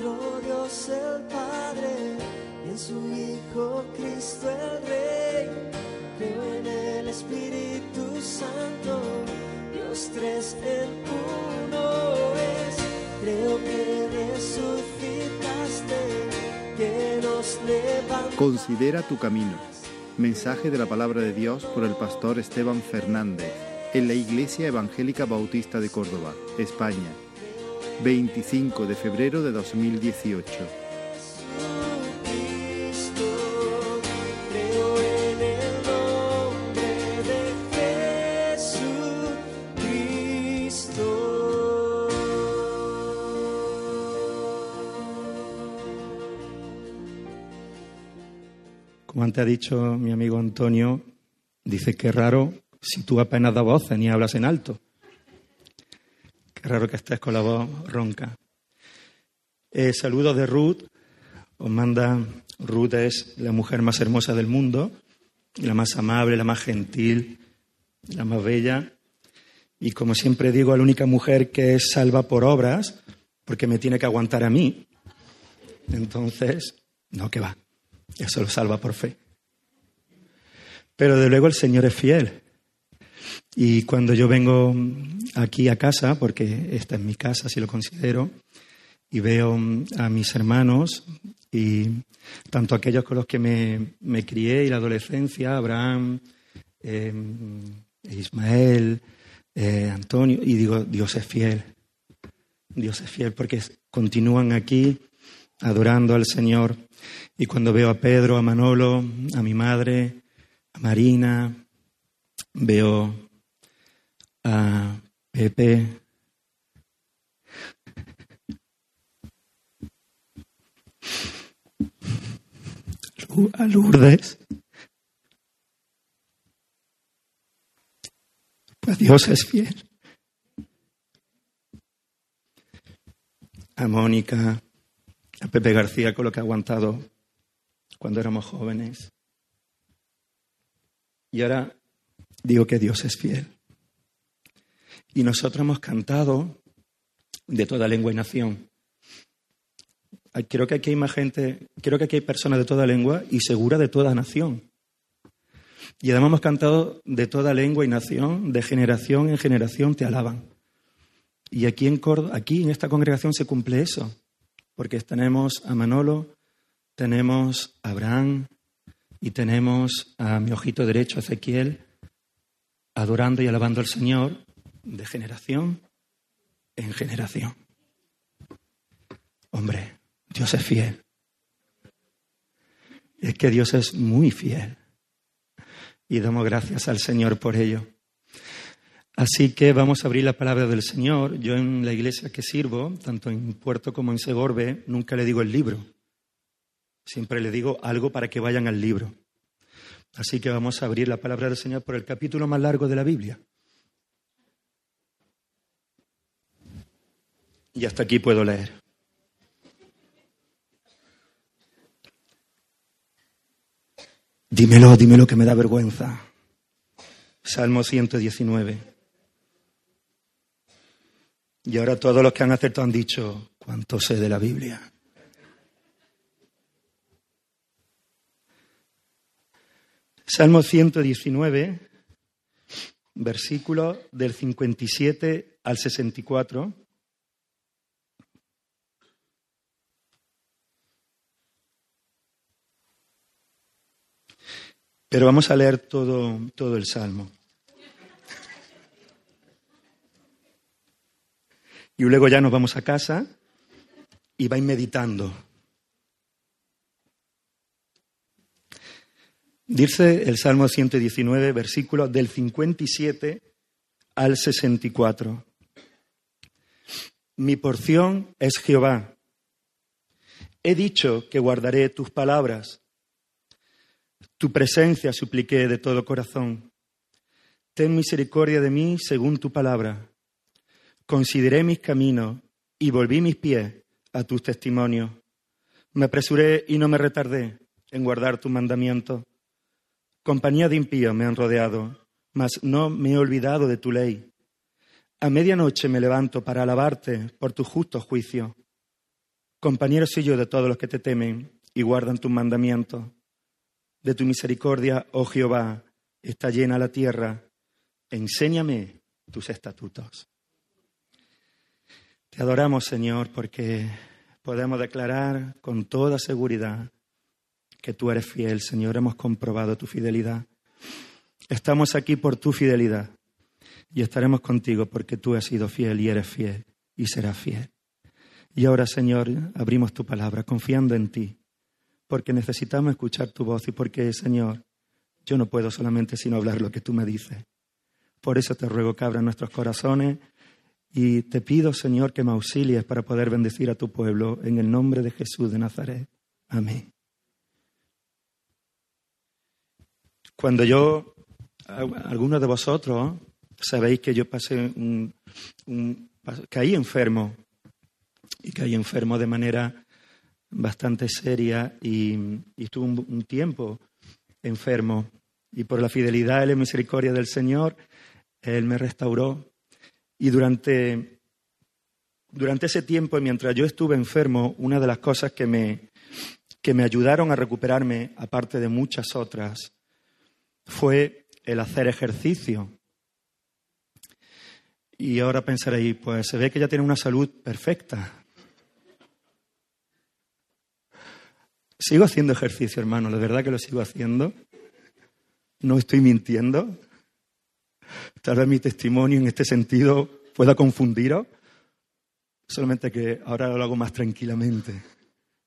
nuestro Dios el Padre y en su Hijo Cristo el Rey. Creo en el Espíritu Santo, Dios tres en uno es. Creo que resucitaste, que nos levantaste. Considera tu camino. Mensaje de la palabra de Dios por el pastor Esteban Fernández en la Iglesia Evangélica Bautista de Córdoba, España, 25 de febrero de 2018. Jesucristo, creo en el nombre de Jesucristo. Como antes ha dicho mi amigo Antonio, dice que raro si tú apenas das voces ni hablas en alto. Qué raro que estés con la voz ronca. Eh, saludos de Ruth. Os manda Ruth es la mujer más hermosa del mundo, la más amable, la más gentil, la más bella. Y como siempre digo, la única mujer que es salva por obras, porque me tiene que aguantar a mí. Entonces, no, que va. Eso lo salva por fe. Pero de luego el Señor es fiel. Y cuando yo vengo aquí a casa, porque esta es mi casa, si lo considero, y veo a mis hermanos, y tanto aquellos con los que me, me crié y la adolescencia, Abraham, eh, Ismael, eh, Antonio, y digo, Dios es fiel. Dios es fiel porque continúan aquí adorando al Señor. Y cuando veo a Pedro, a Manolo, a mi madre, a Marina, veo a Pepe. A Lourdes. Pues Dios es fiel. A Mónica, a Pepe García con lo que ha aguantado cuando éramos jóvenes. Y ahora digo que Dios es fiel. Y nosotros hemos cantado de toda lengua y nación. Creo que aquí hay más gente, creo que aquí hay personas de toda lengua y segura de toda nación. Y además hemos cantado de toda lengua y nación, de generación en generación te alaban. Y aquí en, Córdoba, aquí en esta congregación se cumple eso, porque tenemos a Manolo, tenemos a Abraham y tenemos a mi ojito derecho, Ezequiel, adorando y alabando al Señor de generación en generación. Hombre, Dios es fiel. Es que Dios es muy fiel. Y damos gracias al Señor por ello. Así que vamos a abrir la palabra del Señor. Yo en la iglesia que sirvo, tanto en Puerto como en Segorbe, nunca le digo el libro. Siempre le digo algo para que vayan al libro. Así que vamos a abrir la palabra del Señor por el capítulo más largo de la Biblia. Y hasta aquí puedo leer. Dímelo, dímelo que me da vergüenza. Salmo 119. Y ahora todos los que han acertado han dicho, ¿cuánto sé de la Biblia? Salmo 119, versículo del 57 al 64. Pero vamos a leer todo, todo el Salmo. Y luego ya nos vamos a casa y vais meditando. Dice el Salmo 119, versículo del 57 al 64. Mi porción es Jehová. He dicho que guardaré tus palabras. Tu presencia supliqué de todo corazón. Ten misericordia de mí según tu palabra. Consideré mis caminos y volví mis pies a tus testimonios. Me apresuré y no me retardé en guardar tu mandamiento. Compañía de impíos me han rodeado, mas no me he olvidado de tu ley. A medianoche me levanto para alabarte por tu justo juicio. compañeros y yo de todos los que te temen y guardan tus mandamientos. De tu misericordia, oh Jehová, está llena la tierra. Enséñame tus estatutos. Te adoramos, Señor, porque podemos declarar con toda seguridad que tú eres fiel, Señor. Hemos comprobado tu fidelidad. Estamos aquí por tu fidelidad y estaremos contigo porque tú has sido fiel y eres fiel y serás fiel. Y ahora, Señor, abrimos tu palabra confiando en ti, porque necesitamos escuchar tu voz y porque, Señor, yo no puedo solamente sino hablar lo que tú me dices. Por eso te ruego que abra nuestros corazones y te pido, Señor, que me auxilies para poder bendecir a tu pueblo en el nombre de Jesús de Nazaret. Amén. Cuando yo, algunos de vosotros, sabéis que yo pasé un, caí enfermo y caí enfermo de manera bastante seria y, estuve un, tiempo enfermo y por la fidelidad y la misericordia del Señor, Él me restauró y durante, durante ese tiempo, mientras yo estuve enfermo, una de las cosas que me, que me ayudaron a recuperarme, aparte de muchas otras, fue el hacer ejercicio. Y ahora pensaréis, pues se ve que ya tiene una salud perfecta. Sigo haciendo ejercicio, hermano, de verdad que lo sigo haciendo. No estoy mintiendo. Tal vez mi testimonio en este sentido pueda confundiros, solamente que ahora lo hago más tranquilamente,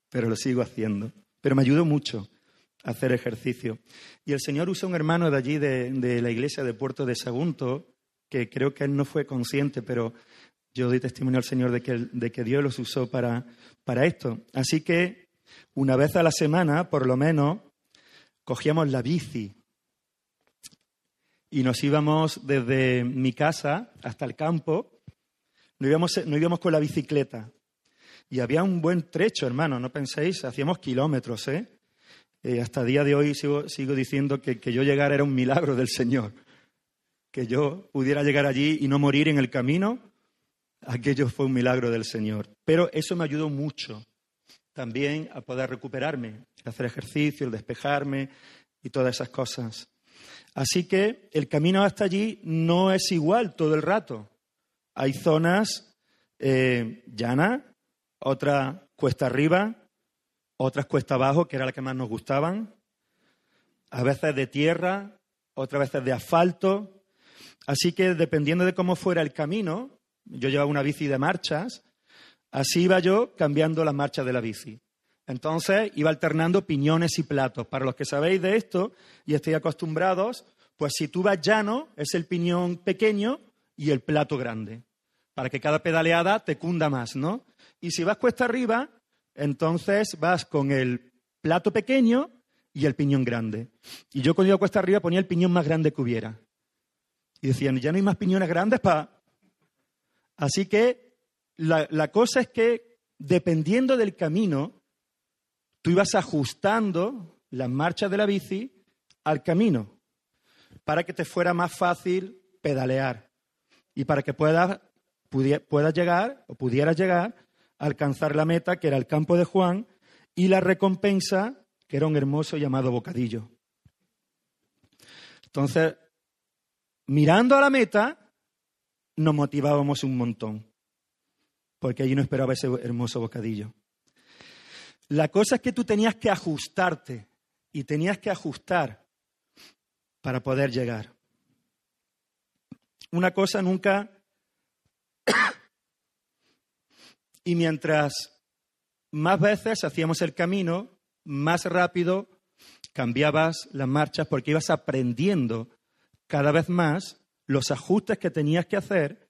pero lo sigo haciendo. Pero me ayudó mucho a hacer ejercicio. Y el Señor usó un hermano de allí, de, la iglesia de Puerto de Sagunto, que creo que él no fue consciente, pero yo doy testimonio al Señor de que, de que Dios los usó para, para esto. Así que una vez a la semana, por lo menos, cogíamos la bici y nos íbamos desde mi casa hasta el campo, no íbamos, no íbamos con la bicicleta. Y había un buen trecho, hermano, no penséis, hacíamos kilómetros, ¿eh? eh hasta el día de hoy sigo, sigo diciendo que, que yo llegara era un milagro del Señor. Que yo pudiera llegar allí y no morir en el camino, aquello fue un milagro del Señor. Pero eso me ayudó mucho también a poder recuperarme, hacer ejercicio, el despejarme y todas esas cosas. Así que el camino hasta allí no es igual todo el rato. Hay zonas eh, llanas, otras cuesta arriba, otras cuesta abajo, que era la que más nos gustaban, a veces de tierra, otras veces de asfalto. Así que dependiendo de cómo fuera el camino, yo llevaba una bici de marchas, así iba yo cambiando las marchas de la bici. Entonces iba alternando piñones y platos. Para los que sabéis de esto y estéis acostumbrados, pues si tú vas llano, es el piñón pequeño y el plato grande, para que cada pedaleada te cunda más, ¿no? Y si vas cuesta arriba, entonces vas con el plato pequeño y el piñón grande. Y yo cuando iba cuesta arriba ponía el piñón más grande que hubiera. Y decían, ya no hay más piñones grandes para... Así que la cosa es que dependiendo del camino, tú ibas ajustando las marchas de la bici al camino para que te fuera más fácil pedalear y para que puedas, puedas llegar o pudieras llegar a alcanzar la meta que era el campo de Juan y la recompensa que era un hermoso llamado bocadillo. Entonces, mirando a la meta, nos motivábamos un montón, porque allí no esperaba ese hermoso bocadillo. La cosa es que tú tenías que ajustarte y tenías que ajustar para poder llegar. Una cosa nunca... y mientras más veces hacíamos el camino, más rápido cambiabas las marchas porque ibas aprendiendo cada vez más los ajustes que tenías que hacer,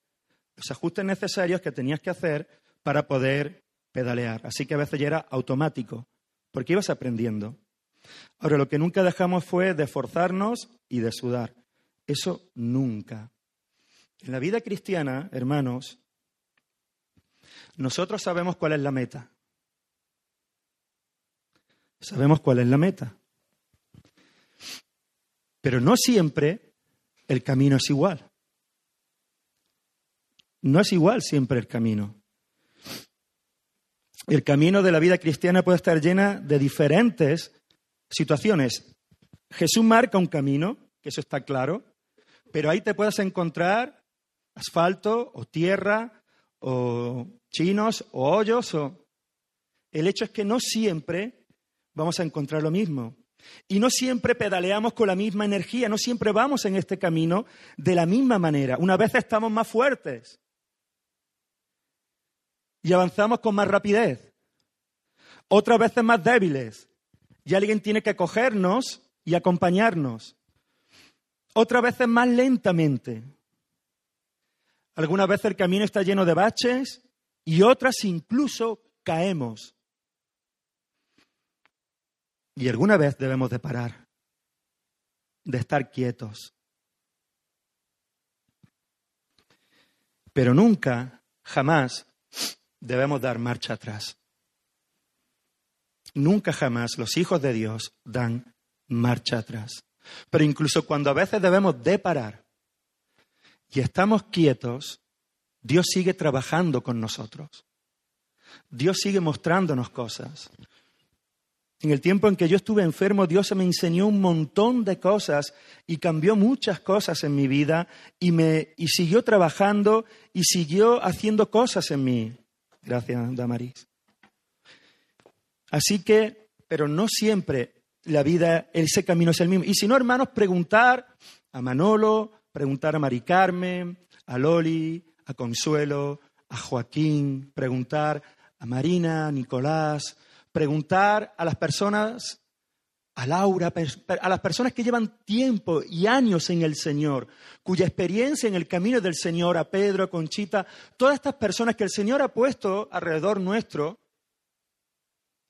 los ajustes necesarios que tenías que hacer para poder pedalear. Así que a veces ya era automático, porque ibas aprendiendo. Ahora, lo que nunca dejamos fue de esforzarnos y de sudar. Eso nunca. En la vida cristiana, hermanos, nosotros sabemos cuál es la meta. Sabemos cuál es la meta. Pero no siempre el camino es igual. No es igual siempre el camino. el camino de la vida cristiana puede estar llena de diferentes situaciones. Jesús marca un camino, que eso está claro, pero ahí te puedes encontrar asfalto o tierra o chinos o hoyos. El hecho es que no siempre vamos a encontrar lo mismo. Y no siempre pedaleamos con la misma energía, no siempre vamos en este camino de la misma manera. Una vez estamos más fuertes y avanzamos con más rapidez. Otras veces más débiles y alguien tiene que cogernos y acompañarnos. Otras veces más lentamente. Algunas veces el camino está lleno de baches y otras incluso caemos. Y alguna vez debemos de parar, de estar quietos. Pero nunca, jamás, debemos dar marcha atrás. Nunca jamás los hijos de Dios dan marcha atrás. Pero incluso cuando a veces debemos de parar y estamos quietos, Dios sigue trabajando con nosotros. Dios sigue mostrándonos cosas. En el tiempo en que yo estuve enfermo, Dios me enseñó un montón de cosas y cambió muchas cosas en mi vida y, me, y siguió trabajando y siguió haciendo cosas en mí. Gracias, Damaris. Así que, pero no siempre la vida, ese camino es el mismo. Y si no, hermanos, preguntar a Manolo, preguntar a Mari Carmen, a Loli, a Consuelo, a Joaquín, preguntar a Marina, a Nicolás, preguntar a las personas, a Laura, a las personas que llevan tiempo y años en el Señor, cuya experiencia en el camino del Señor, a Pedro, a Conchita, todas estas personas que el Señor ha puesto alrededor nuestro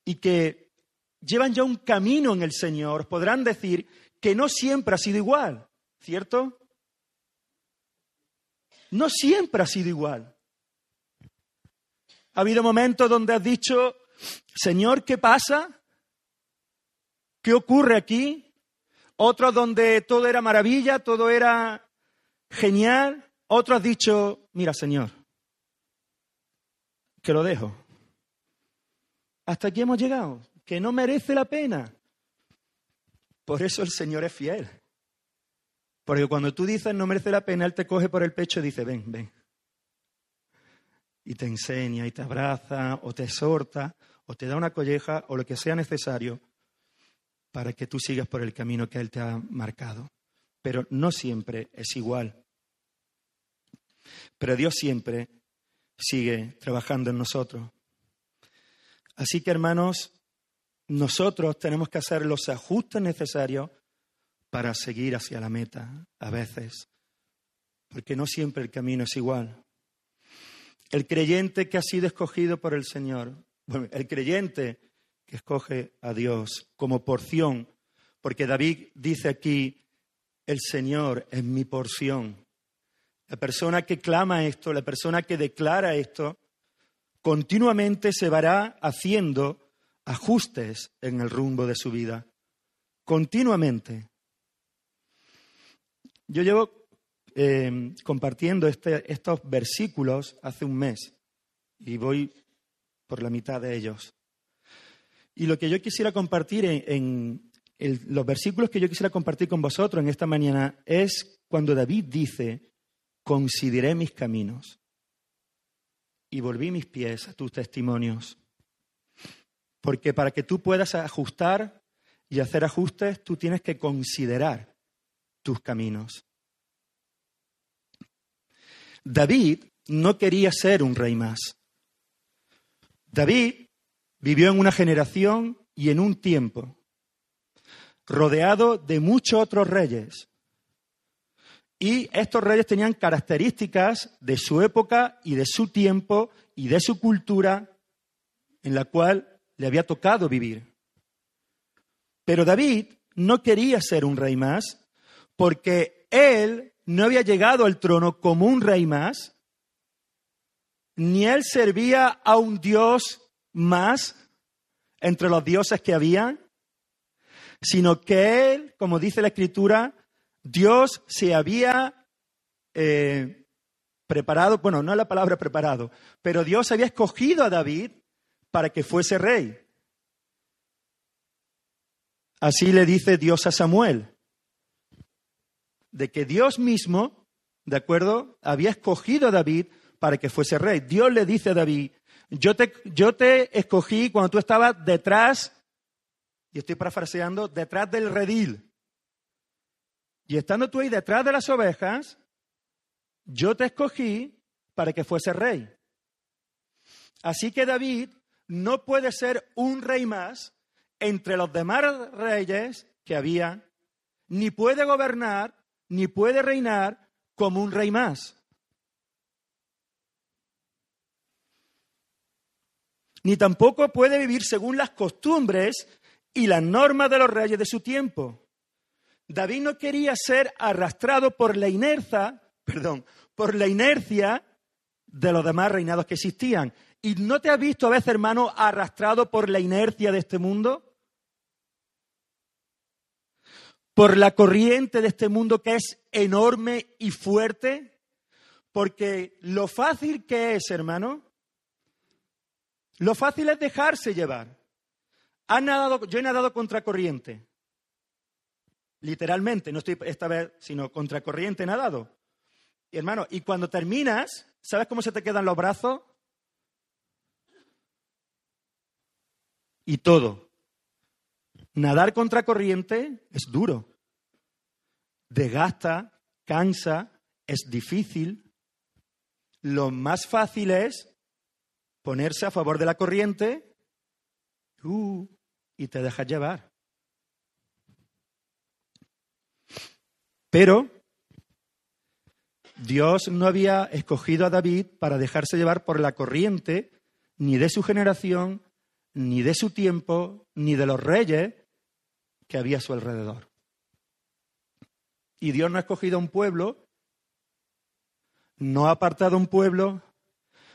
y que llevan ya un camino en el Señor, podrán decir que no siempre ha sido igual, ¿cierto? No siempre ha sido igual. Ha habido momentos donde has dicho, Señor, ¿qué pasa? ¿Qué ocurre aquí? Otros donde todo era maravilla, todo era genial. Otros has dicho, mira, Señor, que lo dejo. Hasta aquí hemos llegado, que no merece la pena. Por eso el Señor es fiel. Porque cuando tú dices no merece la pena, Él te coge por el pecho y dice, ven, ven. Y te enseña y te abraza o te exhorta o te da una colleja o lo que sea necesario para que tú sigas por el camino que Él te ha marcado. Pero no siempre es igual. Pero Dios siempre sigue trabajando en nosotros. Así que, hermanos, nosotros tenemos que hacer los ajustes necesarios para seguir hacia la meta, a veces, porque no siempre el camino es igual. El creyente que ha sido escogido por el Señor bueno, el creyente que escoge a Dios como porción, porque David dice aquí, el Señor es mi porción. La persona que clama esto, la persona que declara esto, continuamente se va haciendo ajustes en el rumbo de su vida. Continuamente. Yo llevo eh, compartiendo este, estos versículos hace un mes y voy por la mitad de ellos. Y lo que yo quisiera compartir en, los versículos que yo quisiera compartir con vosotros en esta mañana es cuando David dice, consideré mis caminos y volví mis pies a tus testimonios. Porque para que tú puedas ajustar y hacer ajustes, tú tienes que considerar tus caminos. David no quería ser un rey más. David vivió en una generación y en un tiempo rodeado de muchos otros reyes. Y estos reyes tenían características de su época y de su tiempo y de su cultura en la cual le había tocado vivir. Pero David no quería ser un rey más porque él no había llegado al trono como un rey más, ni él servía a un dios más entre los dioses que había, sino que él, como dice la escritura, Dios se había eh, preparado, bueno, no es la palabra preparado, pero Dios había escogido a David para que fuese rey. Así le dice Dios a Samuel, de que Dios mismo, ¿de acuerdo?, había escogido a David para que fuese rey. Dios le dice a David, yo te, yo te escogí cuando tú estabas detrás, y estoy parafraseando, detrás del redil. Y estando tú ahí detrás de las ovejas, yo te escogí para que fuese rey. Así que David no puede ser un rey más entre los demás reyes que había, ni puede gobernar, ni puede reinar como un rey más. Ni tampoco puede vivir según las costumbres y las normas de los reyes de su tiempo. David no quería ser arrastrado por la inercia, perdón, por la inercia de los demás reinados que existían. ¿Y no te has visto a veces, hermano, arrastrado por la inercia de este mundo? Por la corriente de este mundo que es enorme y fuerte. Porque lo fácil que es, hermano, lo fácil es dejarse llevar. nadado, yo he nadado contra corriente. Literalmente, no estoy esta vez, sino contra corriente nadado. Y hermano, y cuando terminas, ¿sabes cómo se te quedan los brazos? Y todo. Nadar contra corriente es duro. Desgasta, cansa, es difícil. Lo más fácil es ponerse a favor de la corriente y te dejas llevar. Pero Dios no había escogido a David para dejarse llevar por la corriente ni de su generación, ni de su tiempo, ni de los reyes que había a su alrededor. Y Dios no ha escogido a un pueblo, no ha apartado a un pueblo,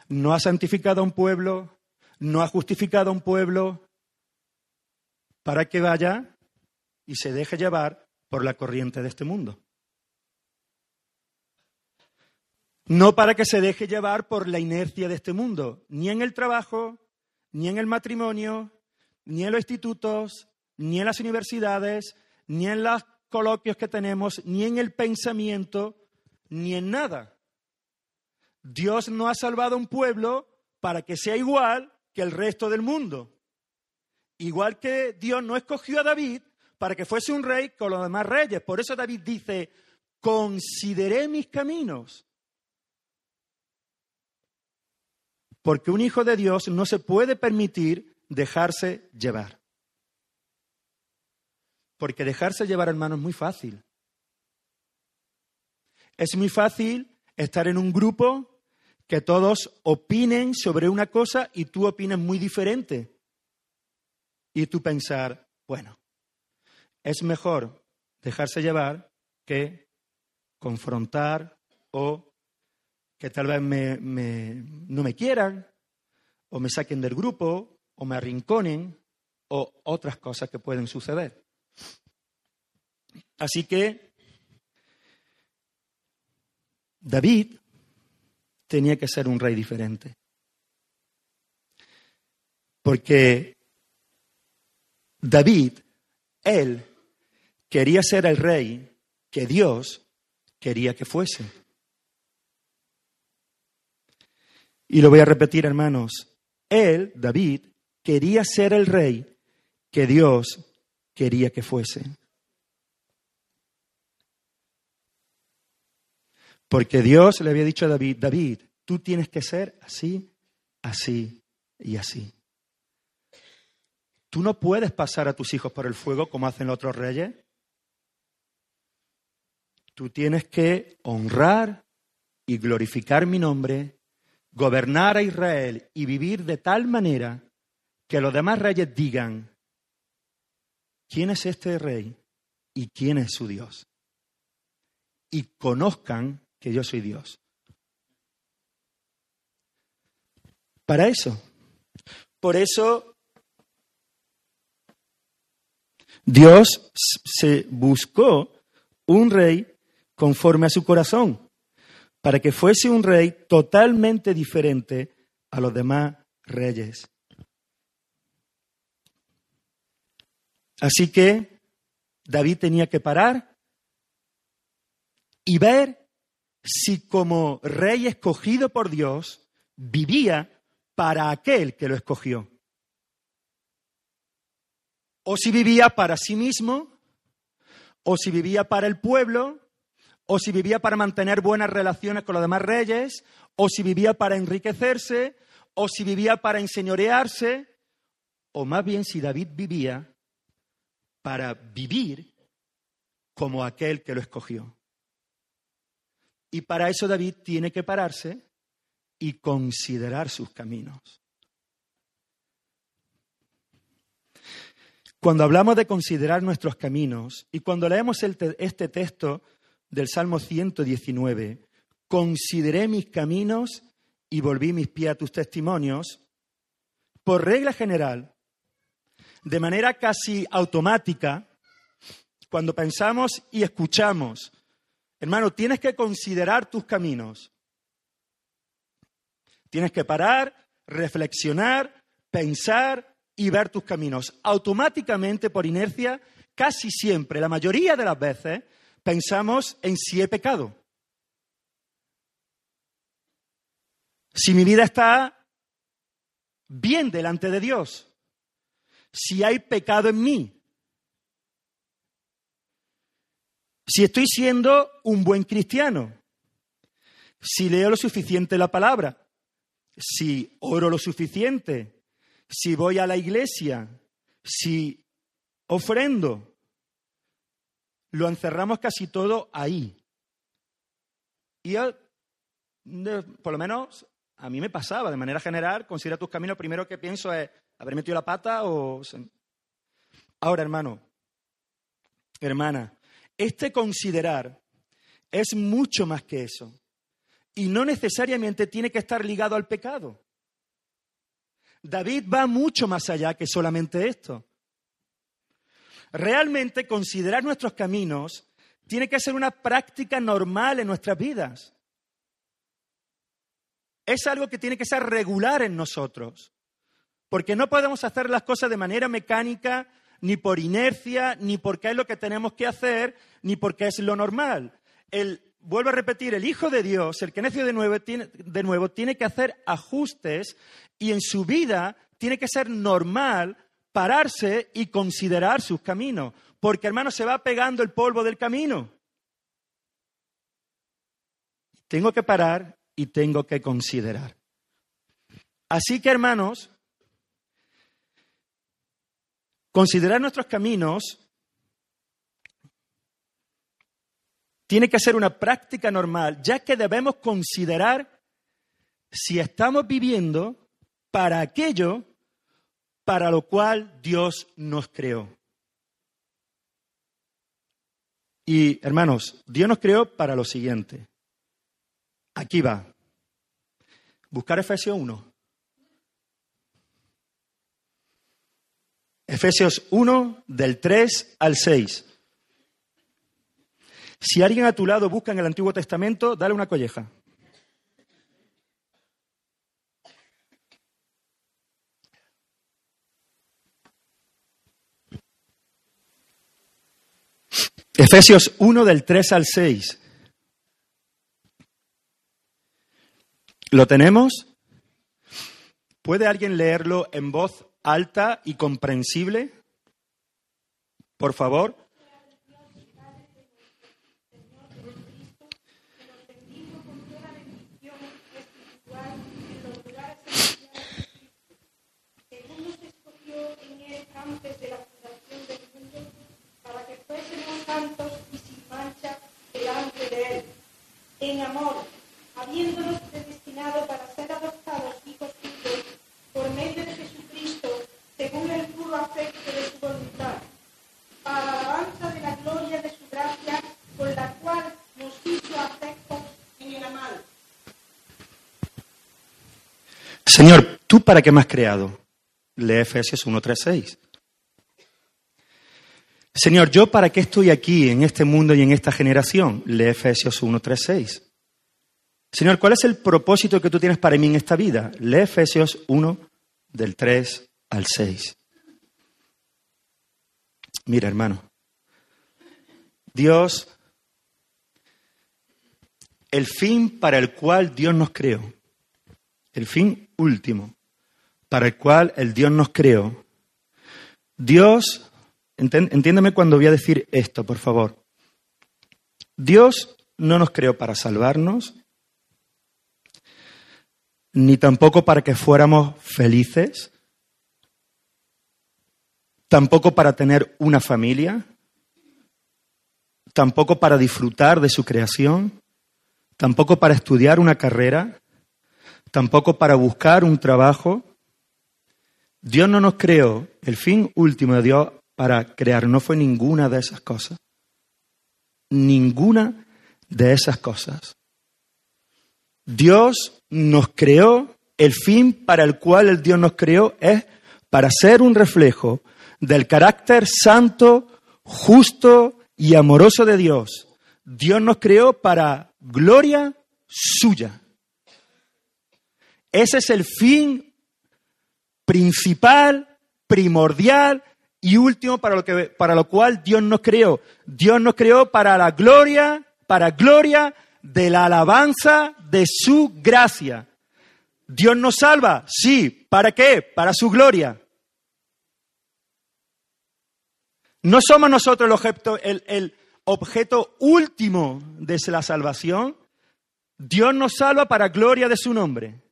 no ha santificado a un pueblo, no ha justificado a un pueblo para que vaya y se deje llevar por la corriente de este mundo. No para que se deje llevar por la inercia de este mundo, ni en el trabajo, ni en el matrimonio, ni en los institutos, ni en las universidades, ni en los coloquios que tenemos, ni en el pensamiento, ni en nada. Dios no ha salvado a un pueblo para que sea igual que el resto del mundo. Igual que Dios no escogió a David para que fuese un rey con los demás reyes. Por eso David dice, consideré mis caminos. Porque un hijo de Dios no se puede permitir dejarse llevar. Porque dejarse llevar, hermano, es muy fácil. Es muy fácil estar en un grupo que todos opinen sobre una cosa y tú opinas muy diferente. Y tú pensar, bueno, es mejor dejarse llevar que confrontar o que tal vez no me quieran o me saquen del grupo o me arrinconen o otras cosas que pueden suceder. Así que David tenía que ser un rey diferente. Porque David, él, quería ser el rey que Dios quería que fuese. Y lo voy a repetir, hermanos. Él, David, quería ser el rey que Dios quería que fuese. Porque Dios le había dicho a David, David, tú tienes que ser así, así y así. Tú no puedes pasar a tus hijos por el fuego como hacen los otros reyes. Tú tienes que honrar y glorificar mi nombre, gobernar a Israel y vivir de tal manera que los demás reyes digan, ¿quién es este rey y quién es su Dios? Y conozcan que yo soy Dios. Para eso. Por eso Dios se buscó un rey conforme a su corazón, para que fuese un rey totalmente diferente a los demás reyes. Así que David tenía que parar y ver si como rey escogido por Dios vivía para aquel que lo escogió. O si vivía para sí mismo, o si vivía para el pueblo, o si vivía para mantener buenas relaciones con los demás reyes, o si vivía para enriquecerse, o si vivía para enseñorearse, o más bien si David vivía para vivir como aquel que lo escogió. Y para eso David tiene que pararse y considerar sus caminos. Cuando hablamos de considerar nuestros caminos y cuando leemos este texto del Salmo 119, consideré mis caminos y volví mis pies a tus testimonios, por regla general, de manera casi automática, cuando pensamos y escuchamos, hermano, tienes que considerar tus caminos. Tienes que parar, reflexionar, pensar y ver tus caminos. Automáticamente, por inercia, casi siempre, la mayoría de las veces, pensamos en si he pecado. Si mi vida está bien delante de Dios si hay pecado en mí. Si estoy siendo un buen cristiano. Si leo lo suficiente la palabra. Si oro lo suficiente. Si voy a la iglesia. Si ofrendo. Lo encerramos casi todo ahí. Y por lo menos a mí me pasaba, de manera general, considera tus caminos, primero que pienso es, haber metido la pata o... Ahora, hermano, hermana, este considerar es mucho más que eso. Y no necesariamente tiene que estar ligado al pecado. David va mucho más allá que solamente esto. Realmente considerar nuestros caminos tiene que ser una práctica normal en nuestras vidas. Es algo que tiene que ser regular en nosotros. Porque no podemos hacer las cosas de manera mecánica, ni por inercia, ni porque es lo que tenemos que hacer, ni porque es lo normal. El, vuelvo a repetir, el Hijo de Dios, el que nació de nuevo, tiene, de nuevo, tiene que hacer ajustes y en su vida tiene que ser normal pararse y considerar sus caminos. Porque, hermano, se va pegando el polvo del camino. Tengo que parar y tengo que considerar. Así que, hermanos, Considerar nuestros caminos tiene que ser una práctica normal, ya que debemos considerar si estamos viviendo para aquello para lo cual Dios nos creó. Y hermanos, Dios nos creó para lo siguiente. Aquí va. Buscar Efesios 1. Efesios 1, del 3 al 6. Si alguien a tu lado busca en el Antiguo Testamento, dale una colleja. Efesios 1 del 3 al 6. ¿Lo tenemos? ¿Puede alguien leerlo en voz alta y comprensible? Por favor. en amor, habiéndonos predestinado para ser adoptados hijos suyos por medio de Jesucristo, según el puro afecto de su voluntad, para la alabanza de la gloria de su gracia, con la cual nos hizo afectos en el amado. Señor, ¿tú para qué me has creado? Lee Efesios 1, 3, 6. Señor, ¿yo para qué estoy aquí en este mundo y en esta generación? Lee Efesios 1, 3, 6. Señor, ¿cuál es el propósito que tú tienes para mí en esta vida? Lee Efesios 1, del 3 al 6. Mira, hermano, Dios, el fin para el cual Dios nos creó, el fin último para el cual el Dios nos creó, Dios, entiéndeme cuando voy a decir esto, por favor. Dios no nos creó para salvarnos, ni tampoco para que fuéramos felices, tampoco para tener una familia, tampoco para disfrutar de su creación, tampoco para estudiar una carrera, tampoco para buscar un trabajo. Dios no nos creó, el fin último de Dios para crear no fue ninguna de esas cosas. Ninguna de esas cosas. Dios nos creó, el fin para el cual el Dios nos creó es para ser un reflejo del carácter santo, justo y amoroso de Dios. Dios nos creó para gloria suya. Ese es el fin principal, primordial y último para lo, que, para lo cual Dios nos creó. Dios nos creó para la gloria, para gloria de la alabanza de su gracia. Dios nos salva, sí. ¿Para qué? Para su gloria. No somos nosotros el objeto, el, objeto último de la salvación. Dios nos salva para gloria de su nombre.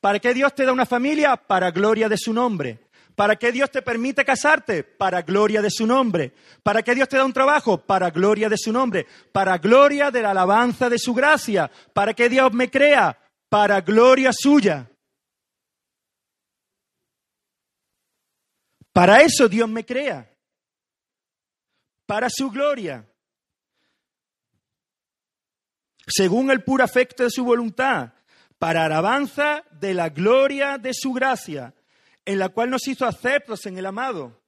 ¿Para qué Dios te da una familia? Para gloria de su nombre. ¿Para qué Dios te permite casarte? Para gloria de su nombre. ¿Para qué Dios te da un trabajo? Para gloria de su nombre. Para gloria de la alabanza de su gracia. ¿Para qué Dios me crea? Para gloria suya. Para eso Dios me crea. Para su gloria. Según el puro afecto de su voluntad. Para alabanza de la gloria de su gracia en la cual nos hizo aceptos en el amado.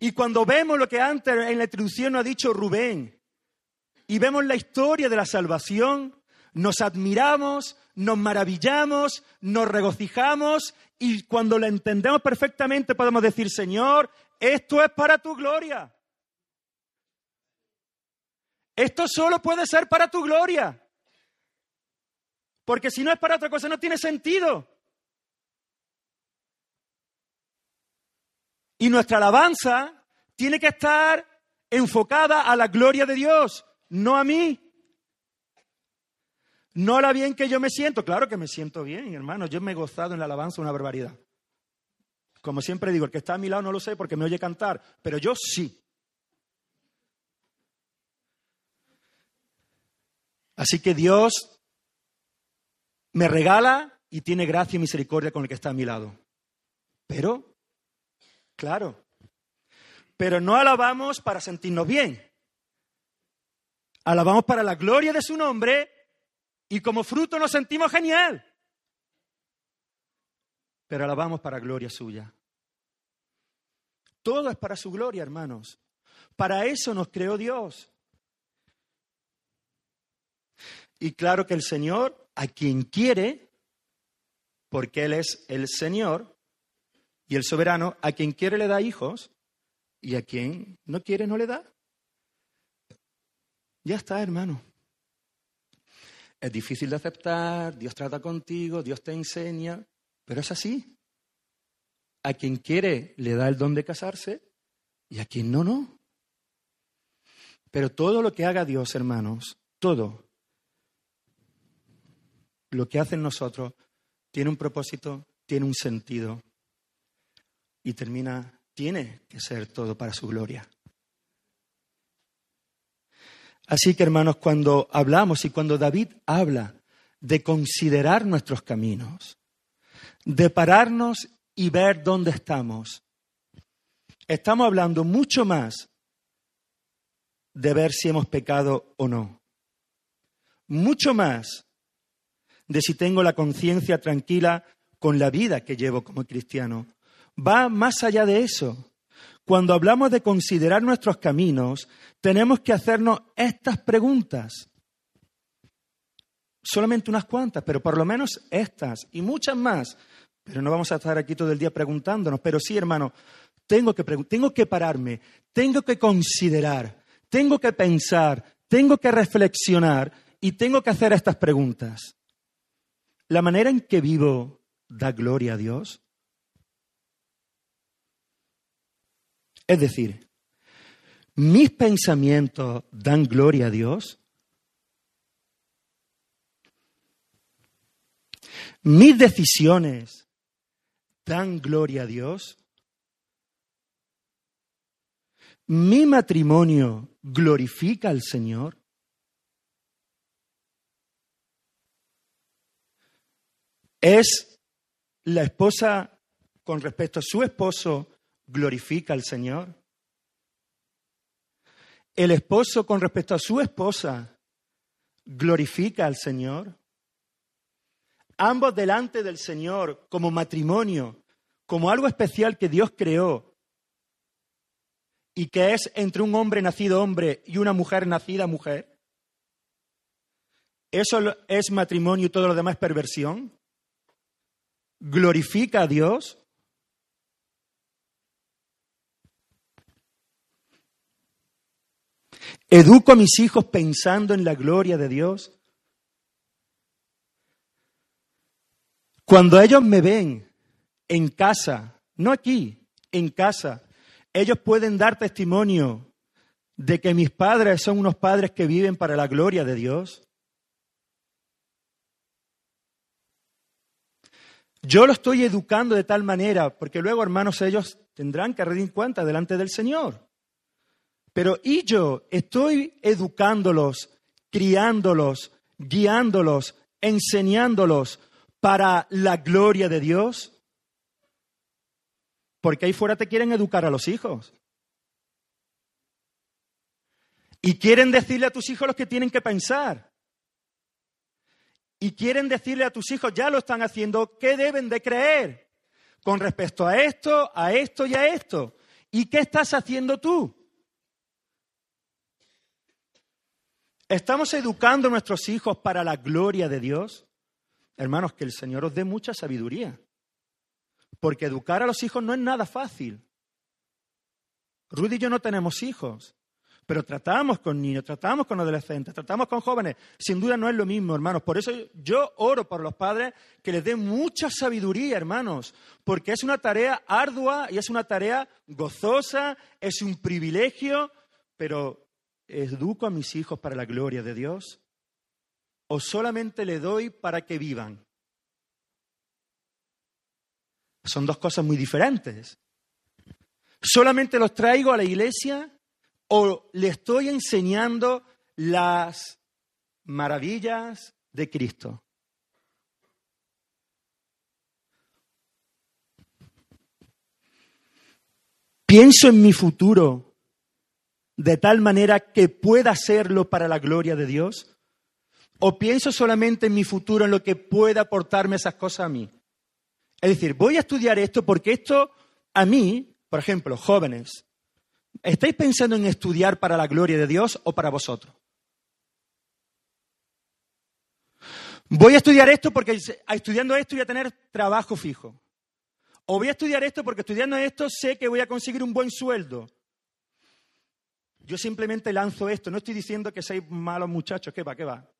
Y cuando vemos lo que antes en la introducción nos ha dicho Rubén, y vemos la historia de la salvación, nos admiramos, nos maravillamos, nos regocijamos, y cuando la entendemos perfectamente podemos decir, Señor, esto es para tu gloria. Esto solo puede ser para tu gloria. Porque si no es para otra cosa, no tiene sentido. Y nuestra alabanza tiene que estar enfocada a la gloria de Dios, no a mí. No a la bien que yo me siento. Claro que me siento bien, hermano. Yo me he gozado en la alabanza una barbaridad. Como siempre digo, el que está a mi lado no lo sé porque me oye cantar, pero yo sí. Así que Dios me regala y tiene gracia y misericordia con el que está a mi lado. Pero Claro. Pero no alabamos para sentirnos bien. Alabamos para la gloria de su nombre y como fruto nos sentimos genial. Pero alabamos para gloria suya. Todo es para su gloria, hermanos. Para eso nos creó Dios. Y claro que el Señor, a quien quiere, porque Él es el Señor, y el soberano, a quien quiere le da hijos y a quien no quiere no le da. Ya está, hermano. Es difícil de aceptar, Dios trata contigo, Dios te enseña, pero es así. A quien quiere le da el don de casarse y a quien no, no. Pero todo lo que haga Dios, hermanos, todo lo que hacen nosotros tiene un propósito, tiene un sentido y termina, tiene que ser todo para su gloria. Así que hermanos, cuando hablamos y cuando David habla de considerar nuestros caminos, de pararnos y ver dónde estamos, estamos hablando mucho más de ver si hemos pecado o no. Mucho más de si tengo la conciencia tranquila con la vida que llevo como cristiano va más allá de eso. Cuando hablamos de considerar nuestros caminos, tenemos que hacernos estas preguntas. Solamente unas cuantas, pero por lo menos estas y muchas más. Pero no vamos a estar aquí todo el día preguntándonos. Pero sí, hermano, tengo que, tengo que pararme, tengo que considerar, tengo que pensar, tengo que reflexionar y tengo que hacer estas preguntas. ¿La manera en que vivo da gloria a Dios? Es decir, ¿mis pensamientos dan gloria a Dios? ¿Mis decisiones dan gloria a Dios? ¿Mi matrimonio glorifica al Señor? ¿Es la esposa con respecto a su esposo glorifica al Señor? ¿El esposo con respecto a su esposa glorifica al Señor? Ambos delante del Señor como matrimonio, como algo especial que Dios creó y que es entre un hombre nacido hombre y una mujer nacida mujer. ¿Eso es matrimonio y todo lo demás es perversión? Glorifica a Dios? ¿Educo a mis hijos pensando en la gloria de Dios? Cuando ellos me ven en casa, no aquí, en casa, ellos pueden dar testimonio de que mis padres son unos padres que viven para la gloria de Dios. Yo lo estoy educando de tal manera, porque luego, hermanos, ellos tendrán que rendir cuenta delante del Señor. Pero ¿y yo estoy educándolos, criándolos, guiándolos, enseñándolos para la gloria de Dios? Porque ahí fuera te quieren educar a los hijos. Y quieren decirle a tus hijos lo que tienen que pensar y quieren decirle a tus hijos, ya lo están haciendo, qué deben de creer con respecto a esto, a esto y a esto. ¿Y qué estás haciendo tú? ¿Estamos educando a nuestros hijos para la gloria de Dios? Hermanos, que el Señor os dé mucha sabiduría. Porque educar a los hijos no es nada fácil. Rudy y yo no tenemos hijos. Pero tratamos con niños, tratamos con adolescentes, tratamos con jóvenes. Sin duda no es lo mismo, hermanos. Por eso yo oro por los padres que les den mucha sabiduría, hermanos. Porque es una tarea ardua y es una tarea gozosa, es un privilegio. Pero ¿educo a mis hijos para la gloria de Dios? ¿O solamente le doy para que vivan? Son dos cosas muy diferentes. ¿Solamente los traigo a la iglesia o le estoy enseñando las maravillas de Cristo? Pienso en mi futuro de tal manera que pueda hacerlo para la gloria de Dios. ¿O pienso solamente en mi futuro, en lo que pueda aportarme esas cosas a mí? Es decir, voy a estudiar esto porque esto a mí, por ejemplo, jóvenes, ¿Estáis pensando en estudiar para la gloria de Dios o para vosotros? Voy a estudiar esto porque estudiando esto voy a tener trabajo fijo. O voy a estudiar esto porque estudiando esto sé que voy a conseguir un buen sueldo. Yo simplemente lanzo esto. No estoy diciendo que seáis malos muchachos. ¿Qué va? ¿Qué va?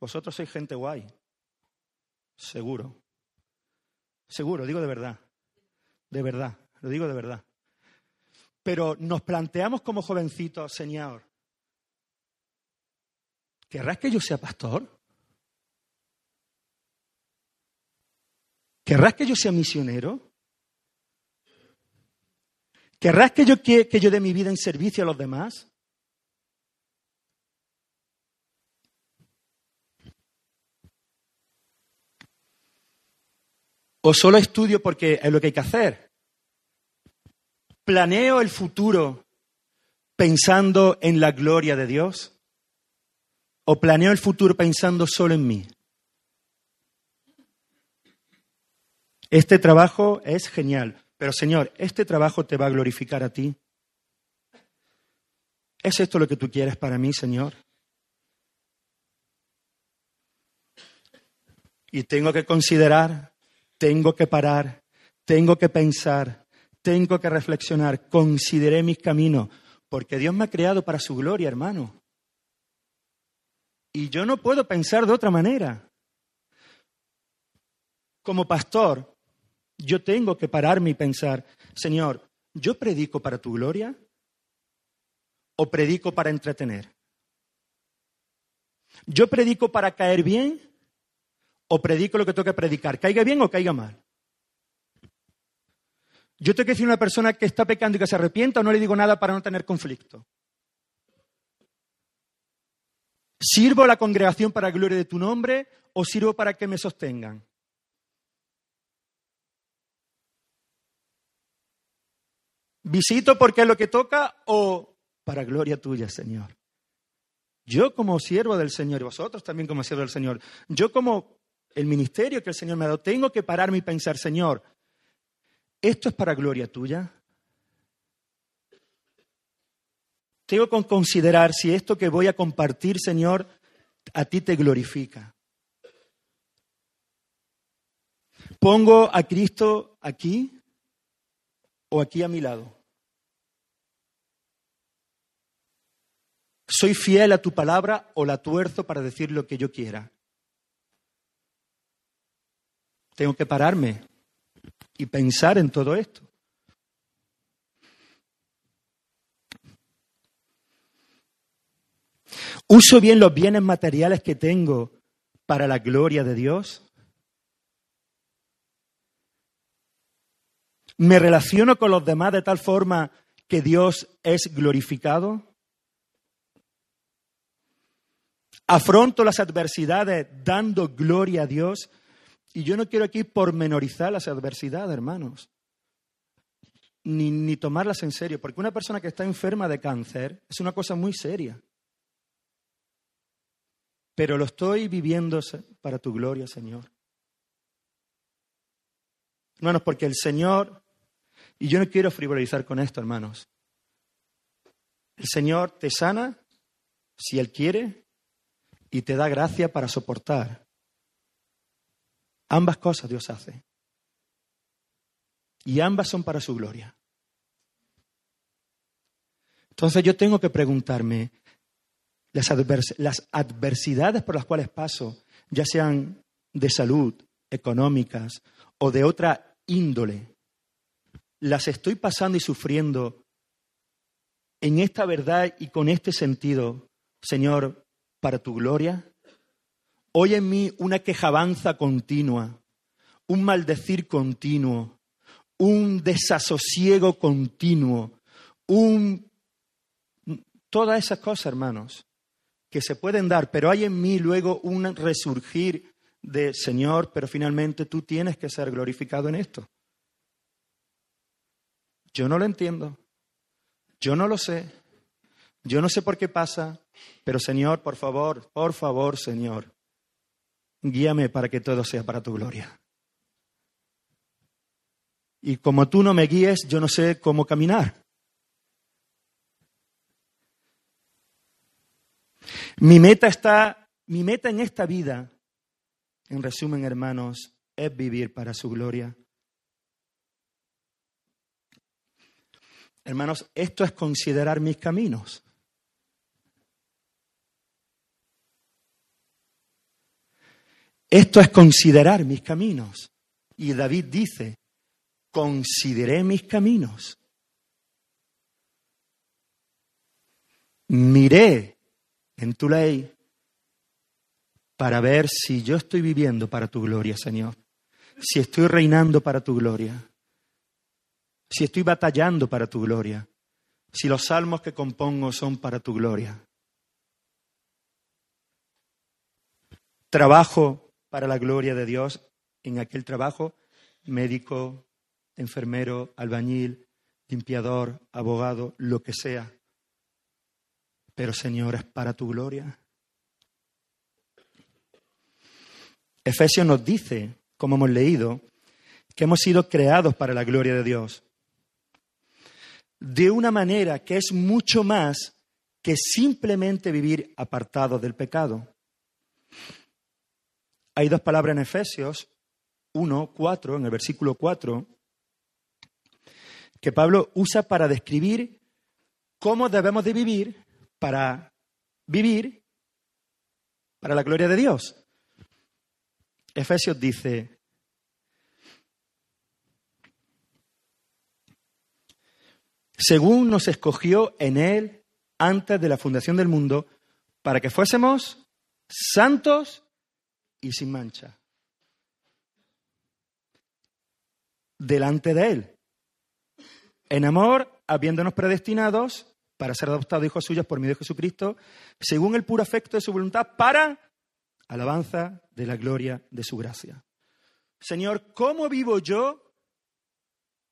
Vosotros sois gente guay. Seguro. Seguro, digo de verdad. De verdad. Lo digo de verdad. Pero nos planteamos como jovencitos, Señor, ¿querrás que yo sea pastor? ¿Querrás que yo sea misionero? ¿Querrás que yo, que yo dé mi vida en servicio a los demás? ¿O solo estudio porque es lo que hay que hacer? ¿Planeo el futuro pensando en la gloria de Dios? ¿O planeo el futuro pensando solo en mí? Este trabajo es genial, pero Señor, este trabajo te va a glorificar a ti. ¿Es esto lo que tú quieres para mí, Señor? Y tengo que considerar, tengo que parar, tengo que pensar, tengo que reflexionar, consideré mis caminos, Porque Dios me ha creado para su gloria, hermano. Y yo no puedo pensar de otra manera. Como pastor, yo tengo que pararme y pensar, Señor, ¿yo predico para tu gloria o predico para entretener? ¿Yo predico para caer bien o predico lo que tengo que predicar? ¿Caiga bien o caiga mal? Yo tengo que decir a una persona que está pecando y que se arrepienta o no le digo nada para no tener conflicto. ¿Sirvo a la congregación para gloria de tu nombre o sirvo para que me sostengan? ¿Visito porque es lo que toca o para gloria tuya, Señor? Yo como siervo del Señor y vosotros también como siervo del Señor, yo como el ministerio que el Señor me ha dado, tengo que pararme y pensar, Señor, ¿esto es para gloria tuya? Tengo que considerar si esto que voy a compartir, Señor, a ti te glorifica. ¿Pongo a Cristo aquí o aquí a mi lado? ¿Soy fiel a tu palabra o la tuerzo para decir lo que yo quiera? Tengo que pararme y pensar en todo esto. ¿Uso bien los bienes materiales que tengo para la gloria de Dios? ¿Me relaciono con los demás de tal forma que Dios es glorificado? ¿Afronto las adversidades dando gloria a Dios? Y yo no quiero aquí pormenorizar las adversidades, hermanos, ni, ni tomarlas en serio, porque una persona que está enferma de cáncer es una cosa muy seria. Pero lo estoy viviendo para tu gloria, Señor. Hermanos, porque el Señor y yo no quiero frivolizar con esto, hermanos. El Señor te sana si Él quiere y te da gracia para soportar. Ambas cosas Dios hace. Y ambas son para su gloria. Entonces yo tengo que preguntarme, las, adversidades por las cuales paso, ya sean de salud, económicas o de otra índole, las estoy pasando y sufriendo en esta verdad y con este sentido, Señor, para tu gloria? Hoy en mí una quejabanza continua, un maldecir continuo, un desasosiego continuo, un... Todas esas cosas, hermanos, que se pueden dar, pero hay en mí luego un resurgir de Señor, pero finalmente tú tienes que ser glorificado en esto. Yo no lo entiendo. Yo no lo sé. Yo no sé por qué pasa, pero Señor, por favor, por favor, Señor, guíame para que todo sea para tu gloria. Y como tú no me guíes, yo no sé cómo caminar. Mi meta está, mi meta en esta vida, en resumen, hermanos, es vivir para su gloria. Hermanos, esto es considerar mis caminos. Esto es considerar mis caminos. Y David dice, consideré mis caminos. Miré en tu ley para ver si yo estoy viviendo para tu gloria, Señor. Si estoy reinando para tu gloria si estoy batallando para tu gloria, si los salmos que compongo son para tu gloria. Trabajo para la gloria de Dios en aquel trabajo, médico, enfermero, albañil, limpiador, abogado, lo que sea. Pero Señor, es para tu gloria. Efesios nos dice, como hemos leído, que hemos sido creados para la gloria de Dios de una manera que es mucho más que simplemente vivir apartado del pecado. Hay dos palabras en Efesios 1, 4, en el versículo 4, que Pablo usa para describir cómo debemos de vivir para vivir para la gloria de Dios. Efesios dice, según nos escogió en Él antes de la fundación del mundo, para que fuésemos santos y sin mancha. Delante de Él. En amor, habiéndonos predestinados para ser adoptados hijos suyos por medio de Jesucristo, según el puro afecto de su voluntad, para alabanza de la gloria de su gracia. Señor, ¿cómo vivo yo?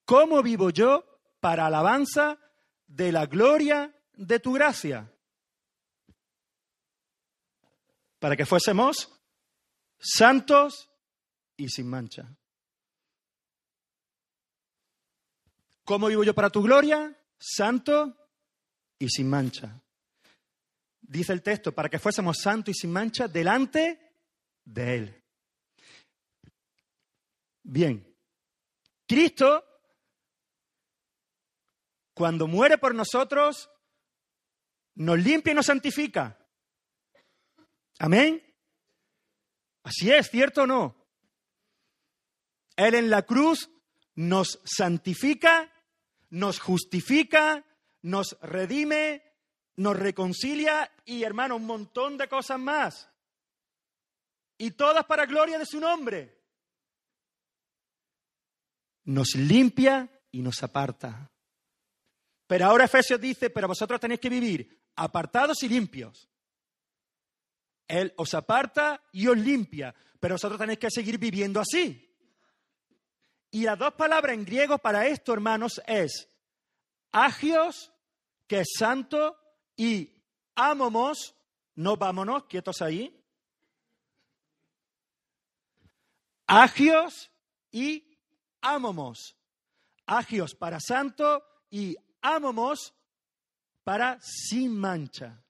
¿Cómo vivo yo para alabanza de la gloria de tu gracia? Para que fuésemos santos y sin mancha. ¿Cómo vivo yo para tu gloria? Santo y sin mancha. Dice el texto, para que fuésemos santos y sin mancha delante de Él. Bien, Cristo, cuando muere por nosotros, nos limpia y nos santifica. Amén. Así es, ¿cierto o no? Él en la cruz nos santifica, nos justifica, nos redime, nos reconcilia y, hermano, un montón de cosas más. Y todas para gloria de su nombre. Nos limpia y nos aparta. Pero ahora Efesios dice, pero vosotros tenéis que vivir apartados y limpios. Él os aparta y os limpia, pero vosotros tenéis que seguir viviendo así. Y las dos palabras en griego para esto, hermanos, es agios, que es santo, y amomos, no vámonos, quietos ahí. Agios y amomos. Agios para santo y amomos para sin mancha.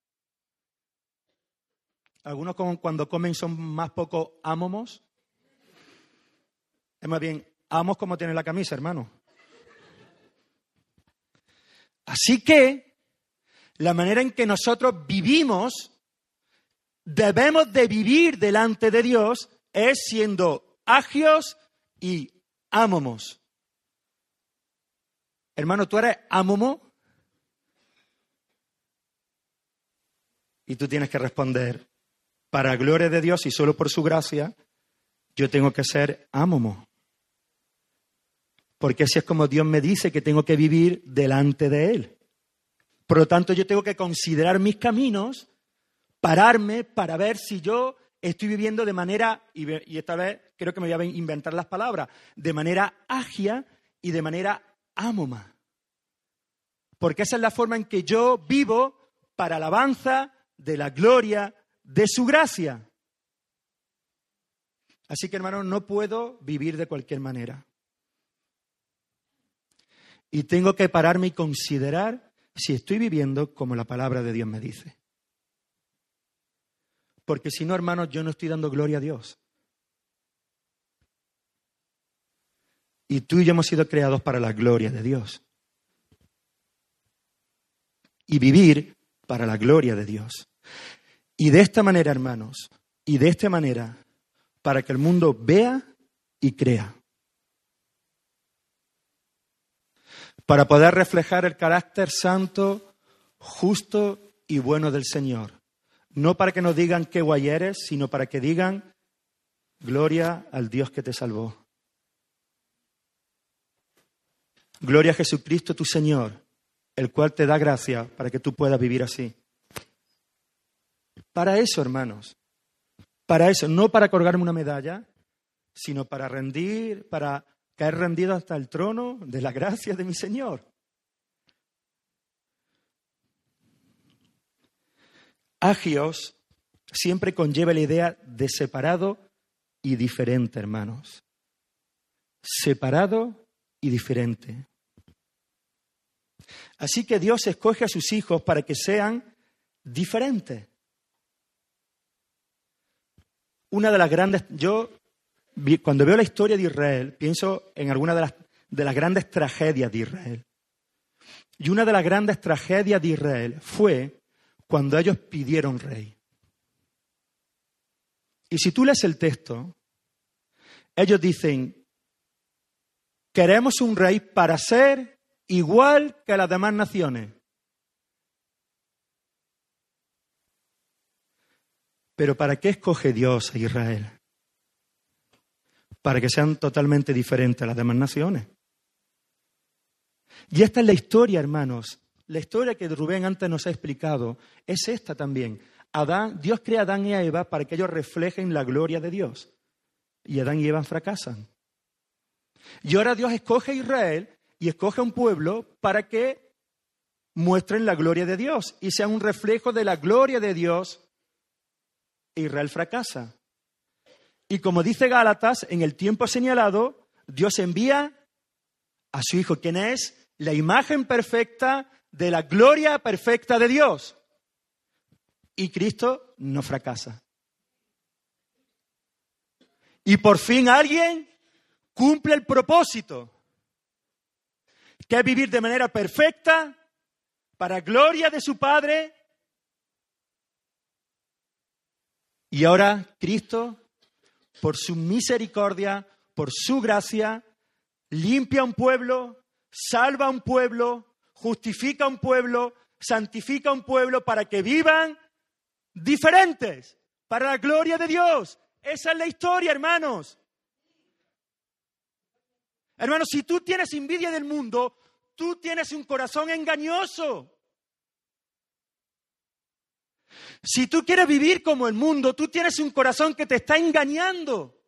Algunos cuando comen son más poco amomos. Es más bien, amos como tiene la camisa, hermano. Así que la manera en que nosotros vivimos, debemos de vivir delante de Dios, es siendo agios y amomos. Hermano, ¿tú eres amomo? Y tú tienes que responder, para gloria de Dios y solo por su gracia, yo tengo que ser amomo. Porque así es como Dios me dice que tengo que vivir delante de Él. Por lo tanto, yo tengo que considerar mis caminos, pararme para ver si yo estoy viviendo de manera, y esta vez creo que me voy a inventar las palabras, de manera agia y de manera amoma. Porque esa es la forma en que yo vivo para alabanza de la gloria de su gracia. Así que, hermano, no puedo vivir de cualquier manera. Y tengo que pararme y considerar si estoy viviendo como la palabra de Dios me dice. Porque si no, hermanos, yo no estoy dando gloria a Dios. Y tú y yo hemos sido creados para la gloria de Dios. Y vivir para la gloria de Dios. Y de esta manera, hermanos, y de esta manera, para que el mundo vea y crea. para poder reflejar el carácter santo, justo y bueno del Señor. No para que nos digan qué guay eres, sino para que digan gloria al Dios que te salvó. Gloria a Jesucristo tu Señor, el cual te da gracia para que tú puedas vivir así. Para eso, hermanos, para eso, no para colgarme una medalla, sino para rendir, para caer rendido hasta el trono de la gracia de mi Señor. Agios siempre conlleva la idea de separado y diferente, hermanos. Separado y diferente. Así que Dios escoge a sus hijos para que sean diferentes. Una de las grandes, yo cuando veo la historia de Israel, pienso en alguna de las, de las grandes tragedias de Israel. Y una de las grandes tragedias de Israel fue cuando ellos pidieron rey. Y si tú lees el texto, ellos dicen, queremos un rey para ser igual que las demás naciones. Pero ¿para qué escoge Dios a Israel? Para que sean totalmente diferentes a las demás naciones. Y esta es la historia, hermanos. La historia que Rubén antes nos ha explicado es esta también. Adán, Dios crea a Adán y a Eva para que ellos reflejen la gloria de Dios. Y Adán y Eva fracasan. Y ahora Dios escoge a Israel y escoge a un pueblo para que muestren la gloria de Dios y sean un reflejo de la gloria de Dios. Israel fracasa. Y como dice Gálatas, en el tiempo señalado, Dios envía a su Hijo, quien es la imagen perfecta de la gloria perfecta de Dios. Y Cristo no fracasa. Y por fin alguien cumple el propósito, que es vivir de manera perfecta para gloria de su Padre. Y ahora Cristo, por su misericordia, por su gracia, limpia un pueblo, salva un pueblo, justifica un pueblo, santifica un pueblo para que vivan diferentes, para la gloria de Dios. Esa es la historia, hermanos. Hermanos, si tú tienes envidia del mundo, tú tienes un corazón engañoso. Si tú quieres vivir como el mundo, tú tienes un corazón que te está engañando.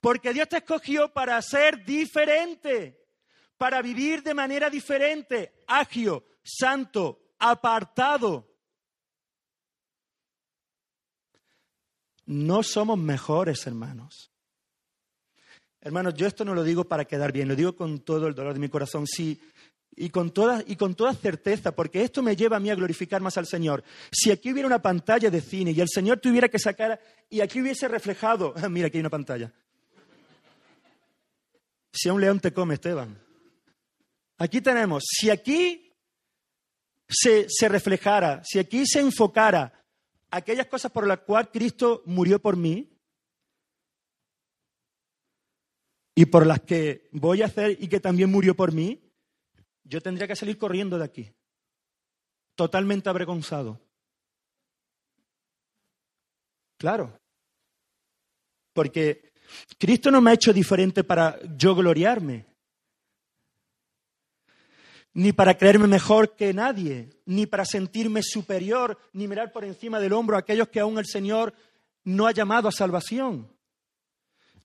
Porque Dios te escogió para ser diferente, para vivir de manera diferente, agio, santo, apartado. No somos mejores, hermanos. Hermanos, yo esto no lo digo para quedar bien, lo digo con todo el dolor de mi corazón, sí, y con toda, y con toda certeza, porque esto me lleva a mí a glorificar más al Señor. Si aquí hubiera una pantalla de cine y el Señor tuviera que sacar, y aquí hubiese reflejado, mira, aquí hay una pantalla. Si a un león te come, Esteban. Aquí tenemos, si aquí se, se reflejara, si aquí se enfocara aquellas cosas por las cuales Cristo murió por mí y por las que voy a hacer y que también murió por mí, yo tendría que salir corriendo de aquí, totalmente avergonzado. Claro, porque Cristo no me ha hecho diferente para yo gloriarme ni para creerme mejor que nadie, ni para sentirme superior, ni mirar por encima del hombro a aquellos que aún el Señor no ha llamado a salvación.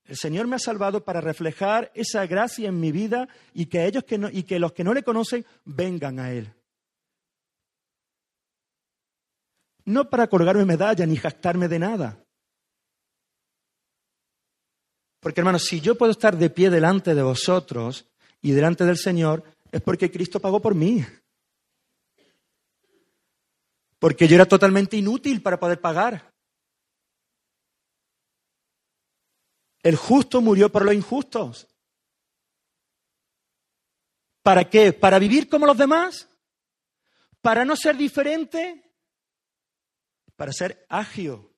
El Señor me ha salvado para reflejar esa gracia en mi vida y que, ellos que no, y que los que no le conocen vengan a Él. No para colgarme medalla ni jactarme de nada. Porque hermanos, si yo puedo estar de pie delante de vosotros y delante del Señor, es porque Cristo pagó por mí. Porque yo era totalmente inútil para poder pagar. El justo murió por los injustos. ¿Para qué? ¿Para vivir como los demás? ¿Para no ser diferente? Para ser agio,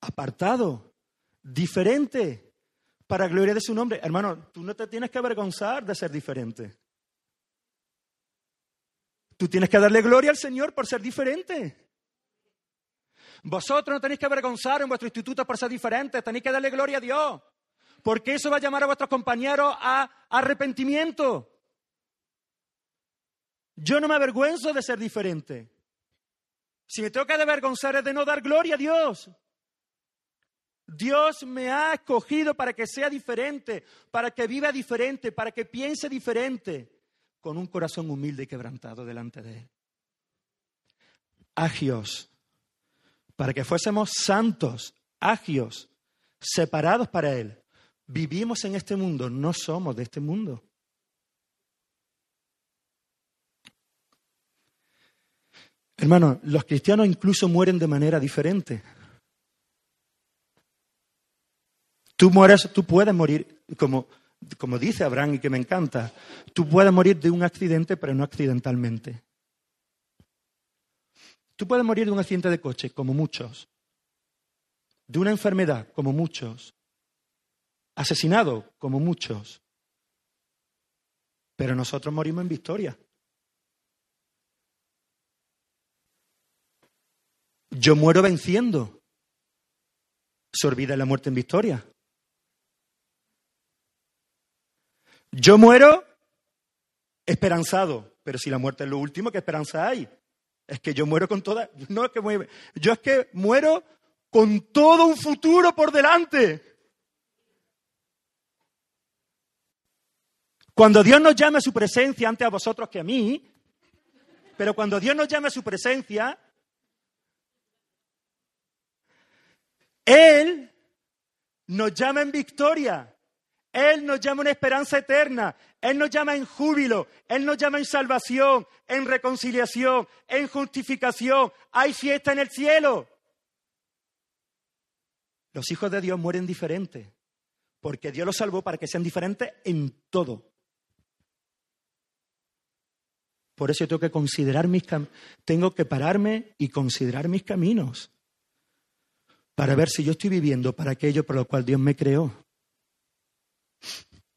apartado, diferente, para gloria de su nombre. Hermano, tú no te tienes que avergonzar de ser diferente. Tú tienes que darle gloria al Señor por ser diferente. Vosotros no tenéis que avergonzar en vuestro instituto por ser diferentes, tenéis que darle gloria a Dios, porque eso va a llamar a vuestros compañeros a arrepentimiento. Yo no me avergüenzo de ser diferente. Si me tengo que avergonzar es de no dar gloria a Dios. Dios me ha escogido para que sea diferente, para que viva diferente, para que piense diferente con un corazón humilde y quebrantado delante de Él. Agios, para que fuésemos santos, agios, separados para Él. Vivimos en este mundo, no somos de este mundo. Hermano, los cristianos incluso mueren de manera diferente. Tú mueres, tú puedes morir como como dice Abraham y que me encanta, tú puedes morir de un accidente, pero no accidentalmente. Tú puedes morir de un accidente de coche, como muchos. De una enfermedad, como muchos. Asesinado, como muchos. Pero nosotros morimos en victoria. Yo muero venciendo. Se olvida la muerte en victoria. Yo muero esperanzado, pero si la muerte es lo último, ¿qué esperanza hay? Es que yo muero con toda, no es que muero, yo es que muero con todo un futuro por delante. Cuando Dios nos llame a su presencia, antes a vosotros que a mí, pero cuando Dios nos llame a su presencia, Él nos llama en victoria. Él nos llama una esperanza eterna. Él nos llama en júbilo. Él nos llama en salvación, en reconciliación, en justificación. Hay fiesta en el cielo. Los hijos de Dios mueren diferentes, porque Dios los salvó para que sean diferentes en todo. Por eso tengo que considerar mis tengo que pararme y considerar mis caminos para ver si yo estoy viviendo para aquello por lo cual Dios me creó.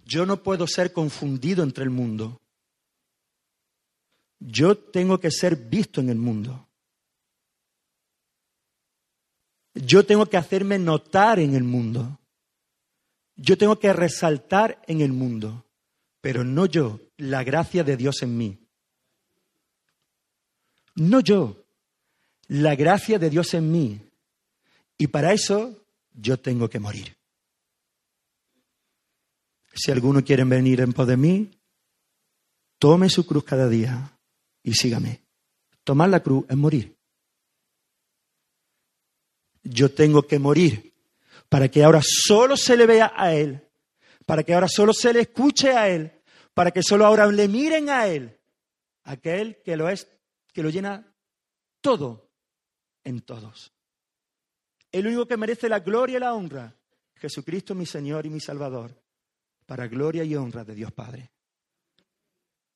Yo no puedo ser confundido entre el mundo. Yo tengo que ser visto en el mundo. Yo tengo que hacerme notar en el mundo. Yo tengo que resaltar en el mundo, pero no yo, la gracia de Dios en mí. No yo, la gracia de Dios en mí. Y para eso yo tengo que morir. Si alguno quiere venir en pos de mí, tome su cruz cada día y sígame. Tomar la cruz es morir. Yo tengo que morir para que ahora solo se le vea a Él, para que ahora solo se le escuche a Él, para que solo ahora le miren a Él, aquel que lo es, que lo llena todo en todos. El único que merece la gloria y la honra, Jesucristo mi Señor y mi Salvador para gloria y honra de Dios Padre.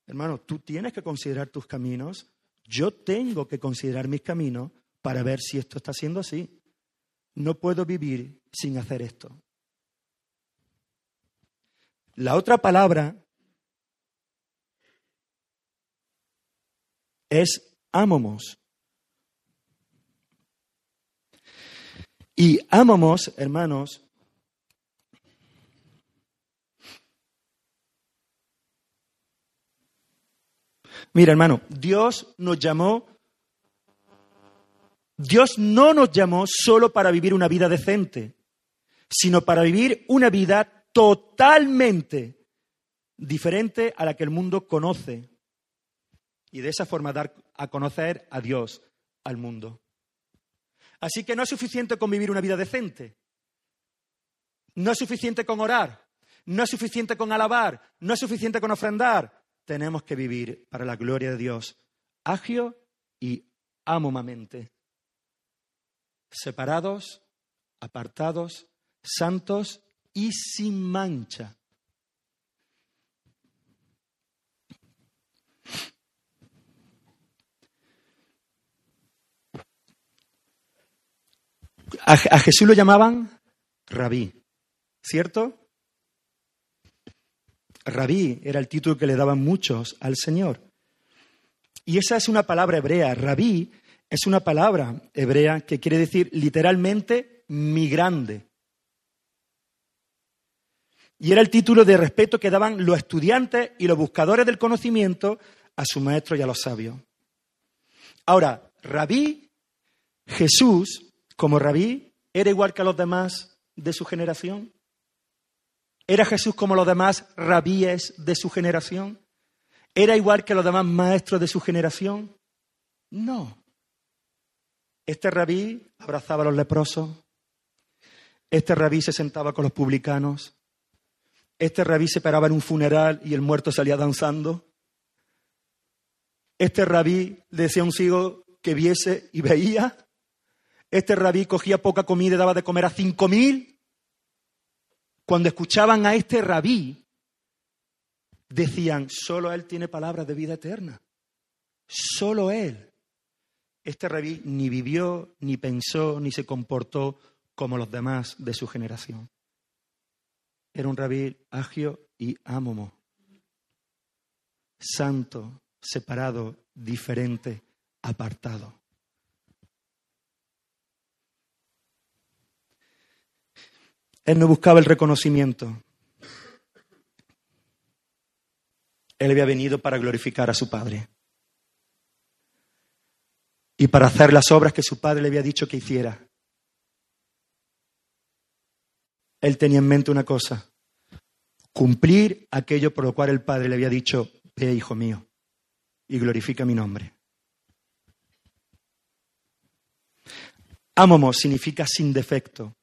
Hermano, tú tienes que considerar tus caminos, yo tengo que considerar mis caminos para ver si esto está siendo así. No puedo vivir sin hacer esto. La otra palabra es amamos. Y amamos, hermanos, Mira, hermano, Dios nos llamó, Dios no nos llamó solo para vivir una vida decente, sino para vivir una vida totalmente diferente a la que el mundo conoce. Y de esa forma dar a conocer a Dios al mundo. Así que no es suficiente con vivir una vida decente. No es suficiente con orar. No es suficiente con alabar. No es suficiente con ofrendar tenemos que vivir para la gloria de Dios, agio y amomamente, separados, apartados, santos y sin mancha. A, Jesús lo llamaban rabí, ¿cierto? Rabí era el título que le daban muchos al Señor. Y esa es una palabra hebrea. Rabí es una palabra hebrea que quiere decir literalmente mi grande. Y era el título de respeto que daban los estudiantes y los buscadores del conocimiento a su maestro y a los sabios. Ahora, Rabí, Jesús, como Rabí, era igual que los demás de su generación. ¿Era Jesús como los demás rabíes de su generación? ¿Era igual que los demás maestros de su generación? No. Este rabí abrazaba a los leprosos. Este rabí se sentaba con los publicanos. Este rabí se paraba en un funeral y el muerto salía danzando. Este rabí decía a un ciego que viese y veía. Este rabí cogía poca comida y daba de comer a cinco mil cuando escuchaban a este rabí, decían, solo Él tiene palabras de vida eterna. Solo Él. Este rabí ni vivió, ni pensó, ni se comportó como los demás de su generación. Era un rabí agio y ámomo, santo, separado, diferente, apartado. Él no buscaba el reconocimiento. Él había venido para glorificar a su Padre y para hacer las obras que su Padre le había dicho que hiciera. Él tenía en mente una cosa, cumplir aquello por lo cual el Padre le había dicho, ve hijo mío, y glorifica mi nombre. Ámomo significa sin defecto.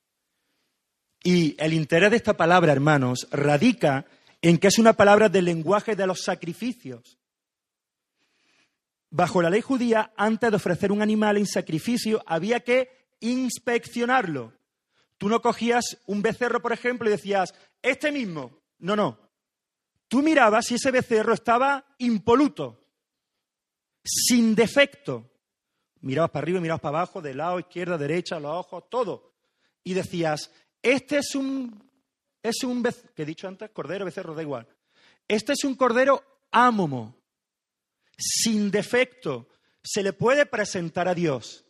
Y el interés de esta palabra, hermanos, radica en que es una palabra del lenguaje de los sacrificios. Bajo la ley judía, antes de ofrecer un animal en sacrificio, había que inspeccionarlo. Tú no cogías un becerro, por ejemplo, y decías, este mismo. No, no. Tú mirabas si ese becerro estaba impoluto, sin defecto. Mirabas para arriba, mirabas para abajo, de lado, izquierda, derecha, los ojos, todo. Y decías, este es un, es un, que he dicho antes, cordero, becerro, da igual. Este es un cordero ámomo, sin defecto. Se le puede presentar a Dios.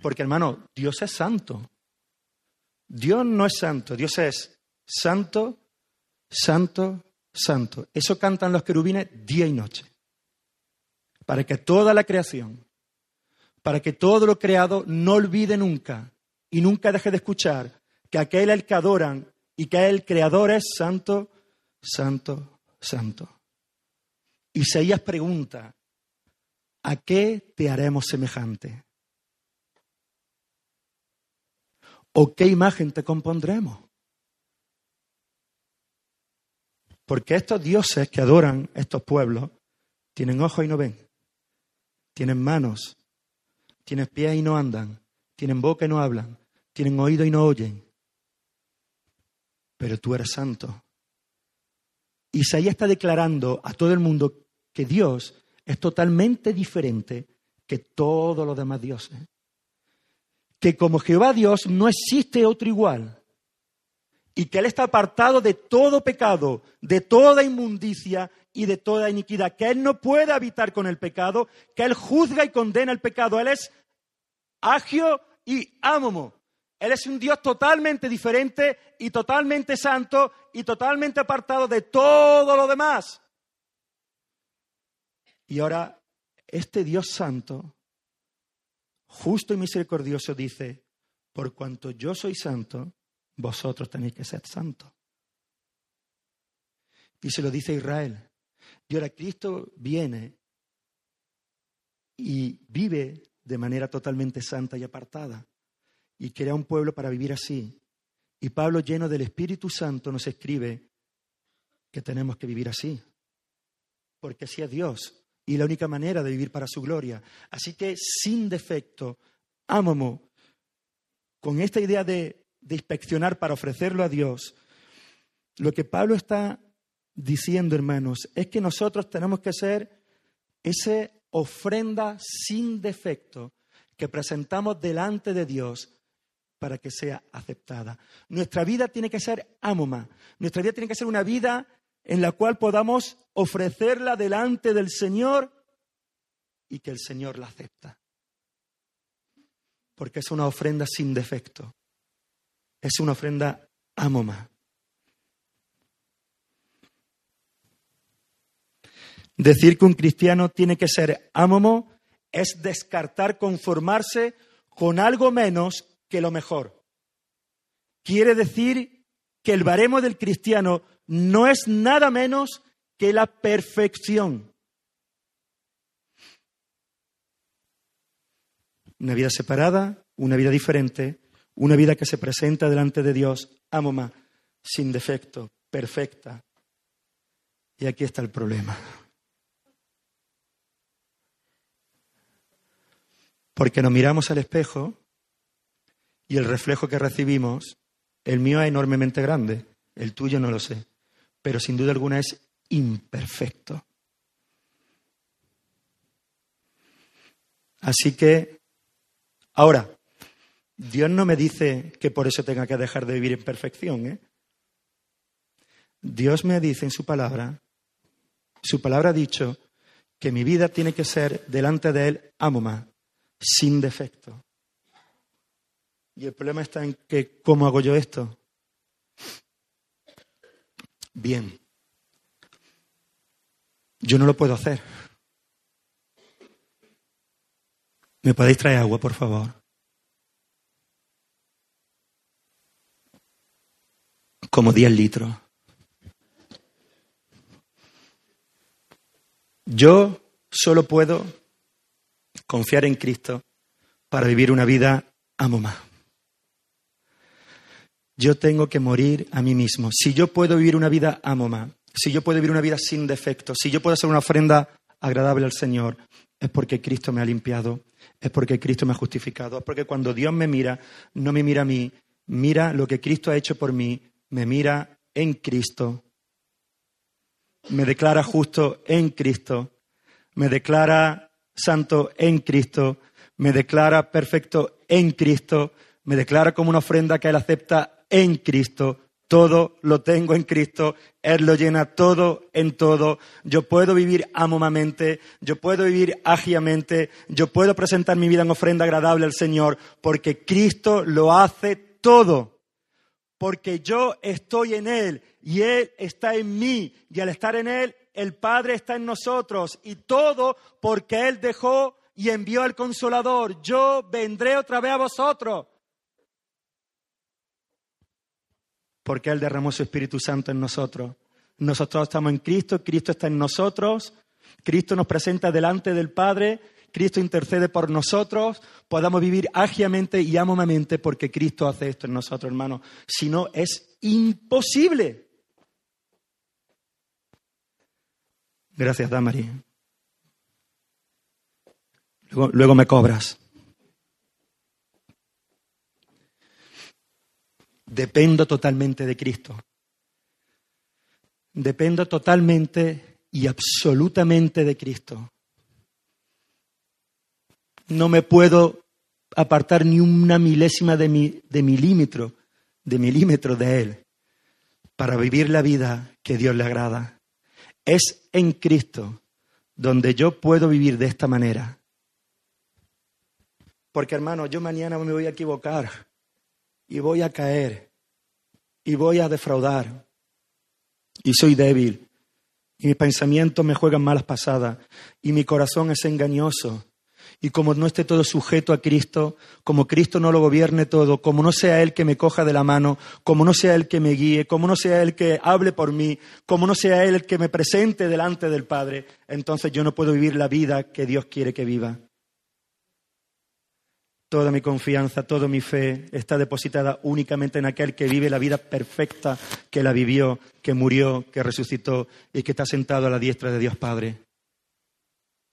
Porque hermano, Dios es santo. Dios no es santo, Dios es santo, santo, santo. Eso cantan los querubines día y noche. Para que toda la creación, para que todo lo creado no olvide nunca y nunca deje de escuchar que aquel el que adoran y que el creador es santo, santo, santo. Isaías pregunta, ¿a qué te haremos semejante? ¿O qué imagen te compondremos? Porque estos dioses que adoran estos pueblos tienen ojos y no ven, tienen manos, tienen pies y no andan, tienen boca y no hablan, tienen oído y no oyen. Pero tú eres santo. Isaías está declarando a todo el mundo que Dios es totalmente diferente que todos los demás dioses. Que como Jehová Dios no existe otro igual. Y que Él está apartado de todo pecado, de toda inmundicia y de toda iniquidad. Que Él no puede habitar con el pecado, que Él juzga y condena el pecado. Él es agio y ámomo. Él es un Dios totalmente diferente y totalmente santo y totalmente apartado de todo lo demás. Y ahora, este Dios santo, justo y misericordioso, dice, por cuanto yo soy santo, vosotros tenéis que ser santos. Y se lo dice Israel. Y ahora Cristo viene y vive de manera totalmente santa y apartada y crea un pueblo para vivir así. Y Pablo, lleno del Espíritu Santo, nos escribe que tenemos que vivir así, porque así es Dios y la única manera de vivir para su gloria. Así que sin defecto, ámomo, con esta idea de, de inspeccionar para ofrecerlo a Dios, lo que Pablo está diciendo, hermanos, es que nosotros tenemos que ser esa ofrenda sin defecto que presentamos delante de Dios para que sea aceptada. Nuestra vida tiene que ser ámoma, nuestra vida tiene que ser una vida en la cual podamos ofrecerla delante del Señor y que el Señor la acepta. Porque es una ofrenda sin defecto. Es una ofrenda ámoma. Decir que un cristiano tiene que ser ámomo es descartar conformarse con algo menos que lo mejor. Quiere decir que el baremo del cristiano no es nada menos que la perfección. Una vida separada, una vida diferente, una vida que se presenta delante de Dios, amoma, sin defecto, perfecta. Y aquí está el problema. Porque nos miramos al espejo y el reflejo que recibimos, el mío es enormemente grande, el tuyo no lo sé. pero sin duda alguna es imperfecto. Así que, ahora, Dios no me dice que por eso tenga que dejar de vivir en perfección. ¿eh? Dios me dice en su palabra, su palabra ha dicho que mi vida tiene que ser delante de Él amoma, sin defecto. Y el problema está en que, ¿cómo hago yo esto? Bien. Yo no lo puedo hacer. ¿Me podéis traer agua, por favor? Como 10 litros. Yo solo puedo confiar en Cristo para vivir una vida amoma. Yo tengo que morir a mí mismo. Si yo puedo vivir una vida amoma, si yo puedo vivir una vida sin defectos, si yo puedo hacer una ofrenda agradable al Señor, es porque Cristo me ha limpiado, es porque Cristo me ha justificado, es porque cuando Dios me mira, no me mira a mí, mira lo que Cristo ha hecho por mí, me mira en Cristo, me declara justo en Cristo, me declara santo en Cristo, me declara perfecto en Cristo, me declara como una ofrenda que Él acepta en Cristo, todo lo tengo en Cristo, Él lo llena todo en todo. Yo puedo vivir amomamente, yo puedo vivir ágilmente, yo puedo presentar mi vida en ofrenda agradable al Señor, porque Cristo lo hace todo. Porque yo estoy en Él y Él está en mí, y al estar en Él, el Padre está en nosotros, y todo porque Él dejó y envió al Consolador. Yo vendré otra vez a vosotros. Porque Él derramó su Espíritu Santo en nosotros. Nosotros estamos en Cristo, Cristo está en nosotros, Cristo nos presenta delante del Padre, Cristo intercede por nosotros, podamos vivir ágilmente y amomamente porque Cristo hace esto en nosotros, hermanos. Si no, es imposible. Gracias, Damari. Luego me cobras. Dependo totalmente de Cristo. Dependo totalmente y absolutamente de Cristo. No me puedo apartar ni una milésima de, mi, de milímetro, de milímetro de Él, para vivir la vida que Dios le agrada. Es en Cristo donde yo puedo vivir de esta manera. Porque hermano, yo mañana me voy a equivocar y voy a caer y voy a defraudar y soy débil y mis pensamientos me juegan malas pasadas y mi corazón es engañoso. Y como no esté todo sujeto a Cristo, como Cristo no lo gobierne todo, como no sea Él que me coja de la mano, como no sea Él que me guíe, como no sea Él que hable por mí, como no sea Él que me presente delante del Padre, entonces yo no puedo vivir la vida que Dios quiere que viva. Toda mi confianza, toda mi fe está depositada únicamente en aquel que vive la vida perfecta, que la vivió, que murió, que resucitó y que está sentado a la diestra de Dios Padre.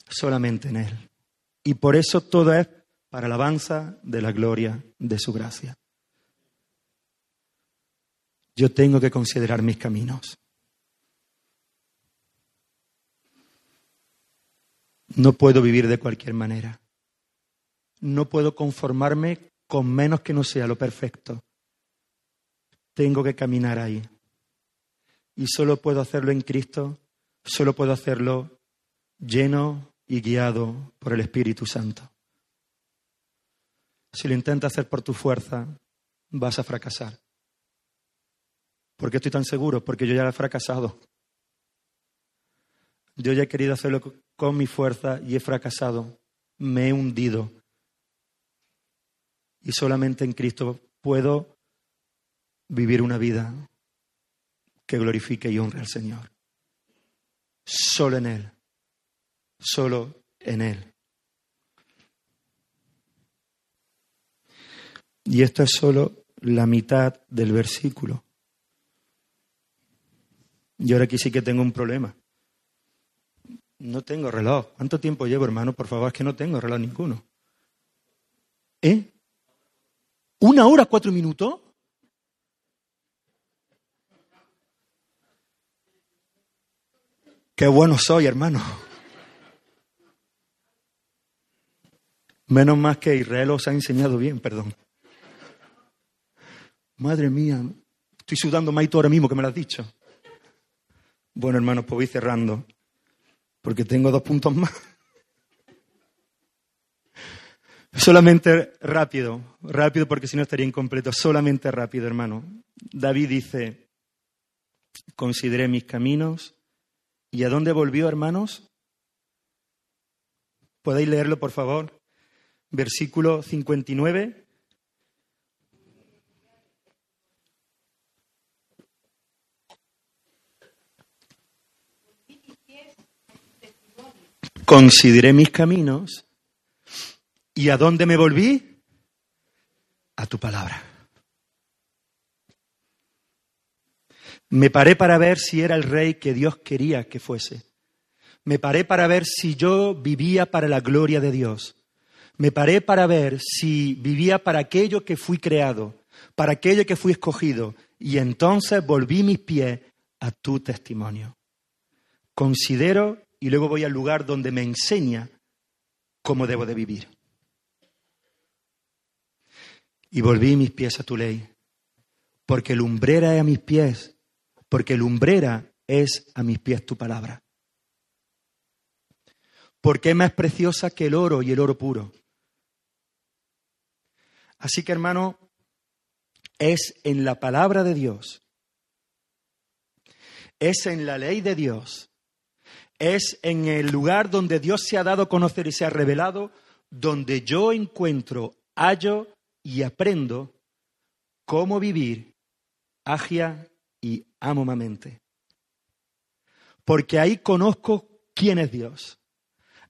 Solamente en Él. Y por eso todo es para alabanza de la gloria de su gracia. Yo tengo que considerar mis caminos. No puedo vivir de cualquier manera. No puedo conformarme con menos que no sea lo perfecto. Tengo que caminar ahí. Y solo puedo hacerlo en Cristo, solo puedo hacerlo lleno y guiado por el Espíritu Santo. Si lo intentas hacer por tu fuerza, vas a fracasar. ¿Por qué estoy tan seguro? Porque yo ya he fracasado. Yo ya he querido hacerlo con mi fuerza y he fracasado. Me he hundido y solamente en Cristo puedo vivir una vida que glorifique y honre al Señor. Solo en Él. Solo en Él. Y esto es solo la mitad del versículo. Y ahora aquí sí que tengo un problema. No tengo reloj. ¿Cuánto tiempo llevo, hermano? Por favor, es que no tengo reloj ninguno. ¿Eh? ¿Una hora, cuatro minutos? Qué bueno soy, hermano. Menos más que Israel os ha enseñado bien, perdón. Madre mía, estoy sudando tú ahora mismo que me lo has dicho. Bueno, hermanos, pues voy cerrando, porque tengo dos puntos más. Solamente rápido, rápido porque si no estaría incompleto, solamente rápido, hermano. David dice, consideré mis caminos. ¿Y a dónde volvió, hermanos? ¿Podéis leerlo, por favor? Versículo 59. Consideré mis caminos. ¿Y a dónde me volví? A tu palabra. Me paré para ver si era el rey que Dios quería que fuese. Me paré para ver si yo vivía para la gloria de Dios. Me paré para ver si vivía para aquello que fui creado, para aquello que fui escogido. Y entonces volví mis pies a tu testimonio. Considero, y luego voy al lugar donde me enseña cómo debo de vivir. Y volví mis pies a tu ley, porque lumbrera es a mis pies porque lumbrera es a mis pies tu palabra. Porque es más preciosa que el oro y el oro puro. Así que hermano, es en la palabra de Dios, es en la ley de Dios, es en el lugar donde Dios se ha dado a conocer y se ha revelado, donde yo encuentro, hallo y aprendo cómo vivir agia y amo mamamente. Porque ahí conozco quién es Dios.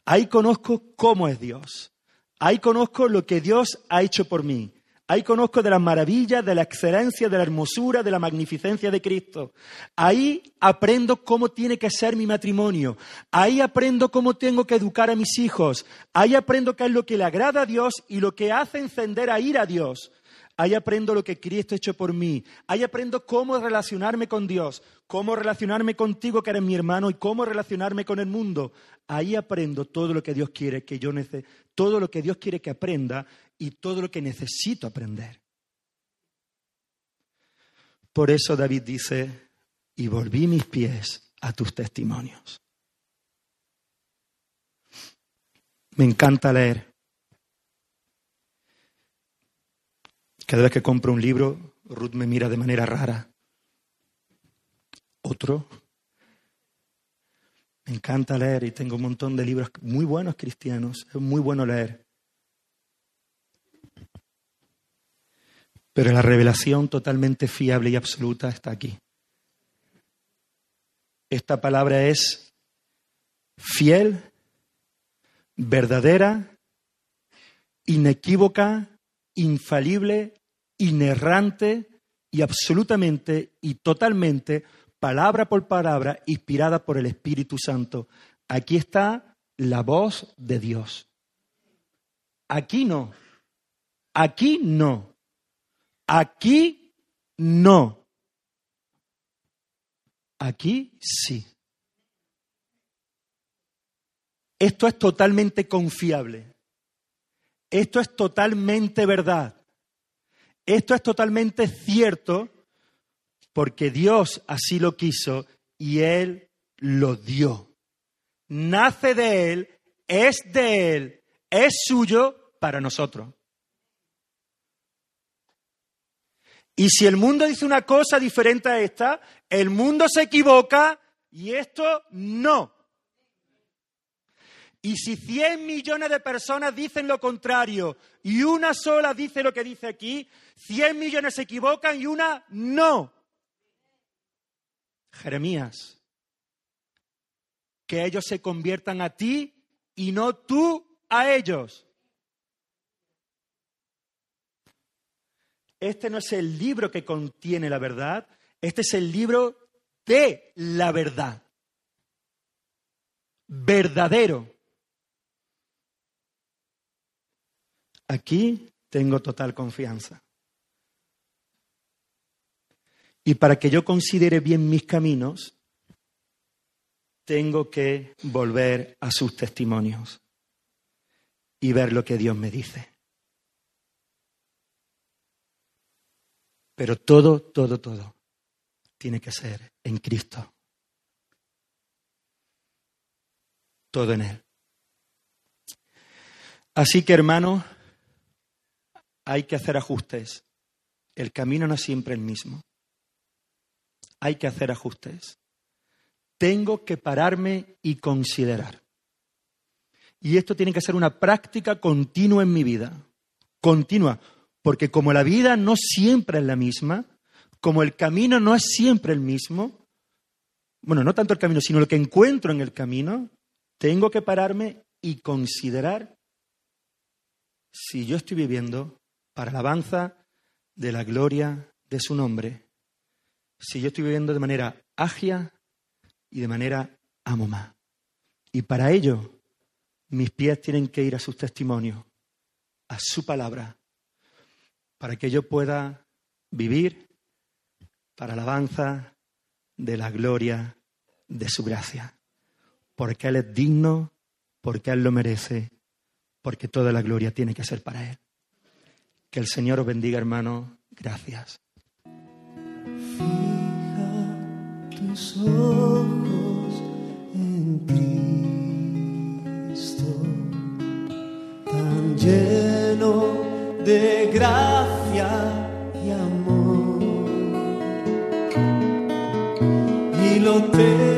Ahí conozco cómo es Dios. Ahí conozco lo que Dios ha hecho por mí. Ahí conozco de las maravillas, de la excelencia, de la hermosura, de la magnificencia de Cristo. Ahí aprendo cómo tiene que ser mi matrimonio. Ahí aprendo cómo tengo que educar a mis hijos. Ahí aprendo qué es lo que le agrada a Dios y lo que hace encender a ir a Dios. Ahí aprendo lo que Cristo ha hecho por mí. Ahí aprendo cómo relacionarme con Dios, cómo relacionarme contigo, que eres mi hermano, y cómo relacionarme con el mundo. Ahí aprendo todo lo que Dios quiere que yo todo lo que Dios quiere que aprenda y todo lo que necesito aprender. Por eso David dice, y volví mis pies a tus testimonios. Me encanta leer. Cada vez que compro un libro, Ruth me mira de manera rara. Otro. Me encanta leer y tengo un montón de libros muy buenos cristianos. Es muy bueno leer. Pero la revelación totalmente fiable y absoluta está aquí. Esta palabra es fiel, verdadera, inequívoca, infalible inerrante y absolutamente y totalmente, palabra por palabra, inspirada por el Espíritu Santo. Aquí está la voz de Dios. Aquí no. Aquí no. Aquí no. Aquí sí. Esto es totalmente confiable. Esto es totalmente verdad. Esto es totalmente cierto porque Dios así lo quiso y Él lo dio. Nace de Él, es de Él, es suyo para nosotros. Y si el mundo dice una cosa diferente a esta, el mundo se equivoca y esto no. Y si 100 millones de personas dicen lo contrario y una sola dice lo que dice aquí, 100 millones se equivocan y una no. Jeremías, que ellos se conviertan a ti y no tú a ellos. Este no es el libro que contiene la verdad, este es el libro de la verdad. Verdadero. Aquí tengo total confianza. Y para que yo considere bien mis caminos, tengo que volver a sus testimonios y ver lo que Dios me dice. Pero todo, todo, todo tiene que ser en Cristo. Todo en Él. Así que, hermanos, hay que hacer ajustes. El camino no es siempre el mismo. Hay que hacer ajustes. Tengo que pararme y considerar. Y esto tiene que ser una práctica continua en mi vida. Continua. Porque como la vida no siempre es la misma, como el camino no es siempre el mismo, bueno, no tanto el camino, sino lo que encuentro en el camino, tengo que pararme y considerar si yo estoy viviendo para la alabanza de la gloria de su nombre, si yo estoy viviendo de manera agia y de manera amoma. Y para ello, mis pies tienen que ir a sus testimonios, a su palabra, para que yo pueda vivir para alabanza de la gloria de su gracia. Porque Él es digno, porque Él lo merece, porque toda la gloria tiene que ser para Él. Que el Señor os bendiga, hermano. Gracias. Fija tus ojos en Cristo, tan lleno de gracia y amor. Y lo terrenal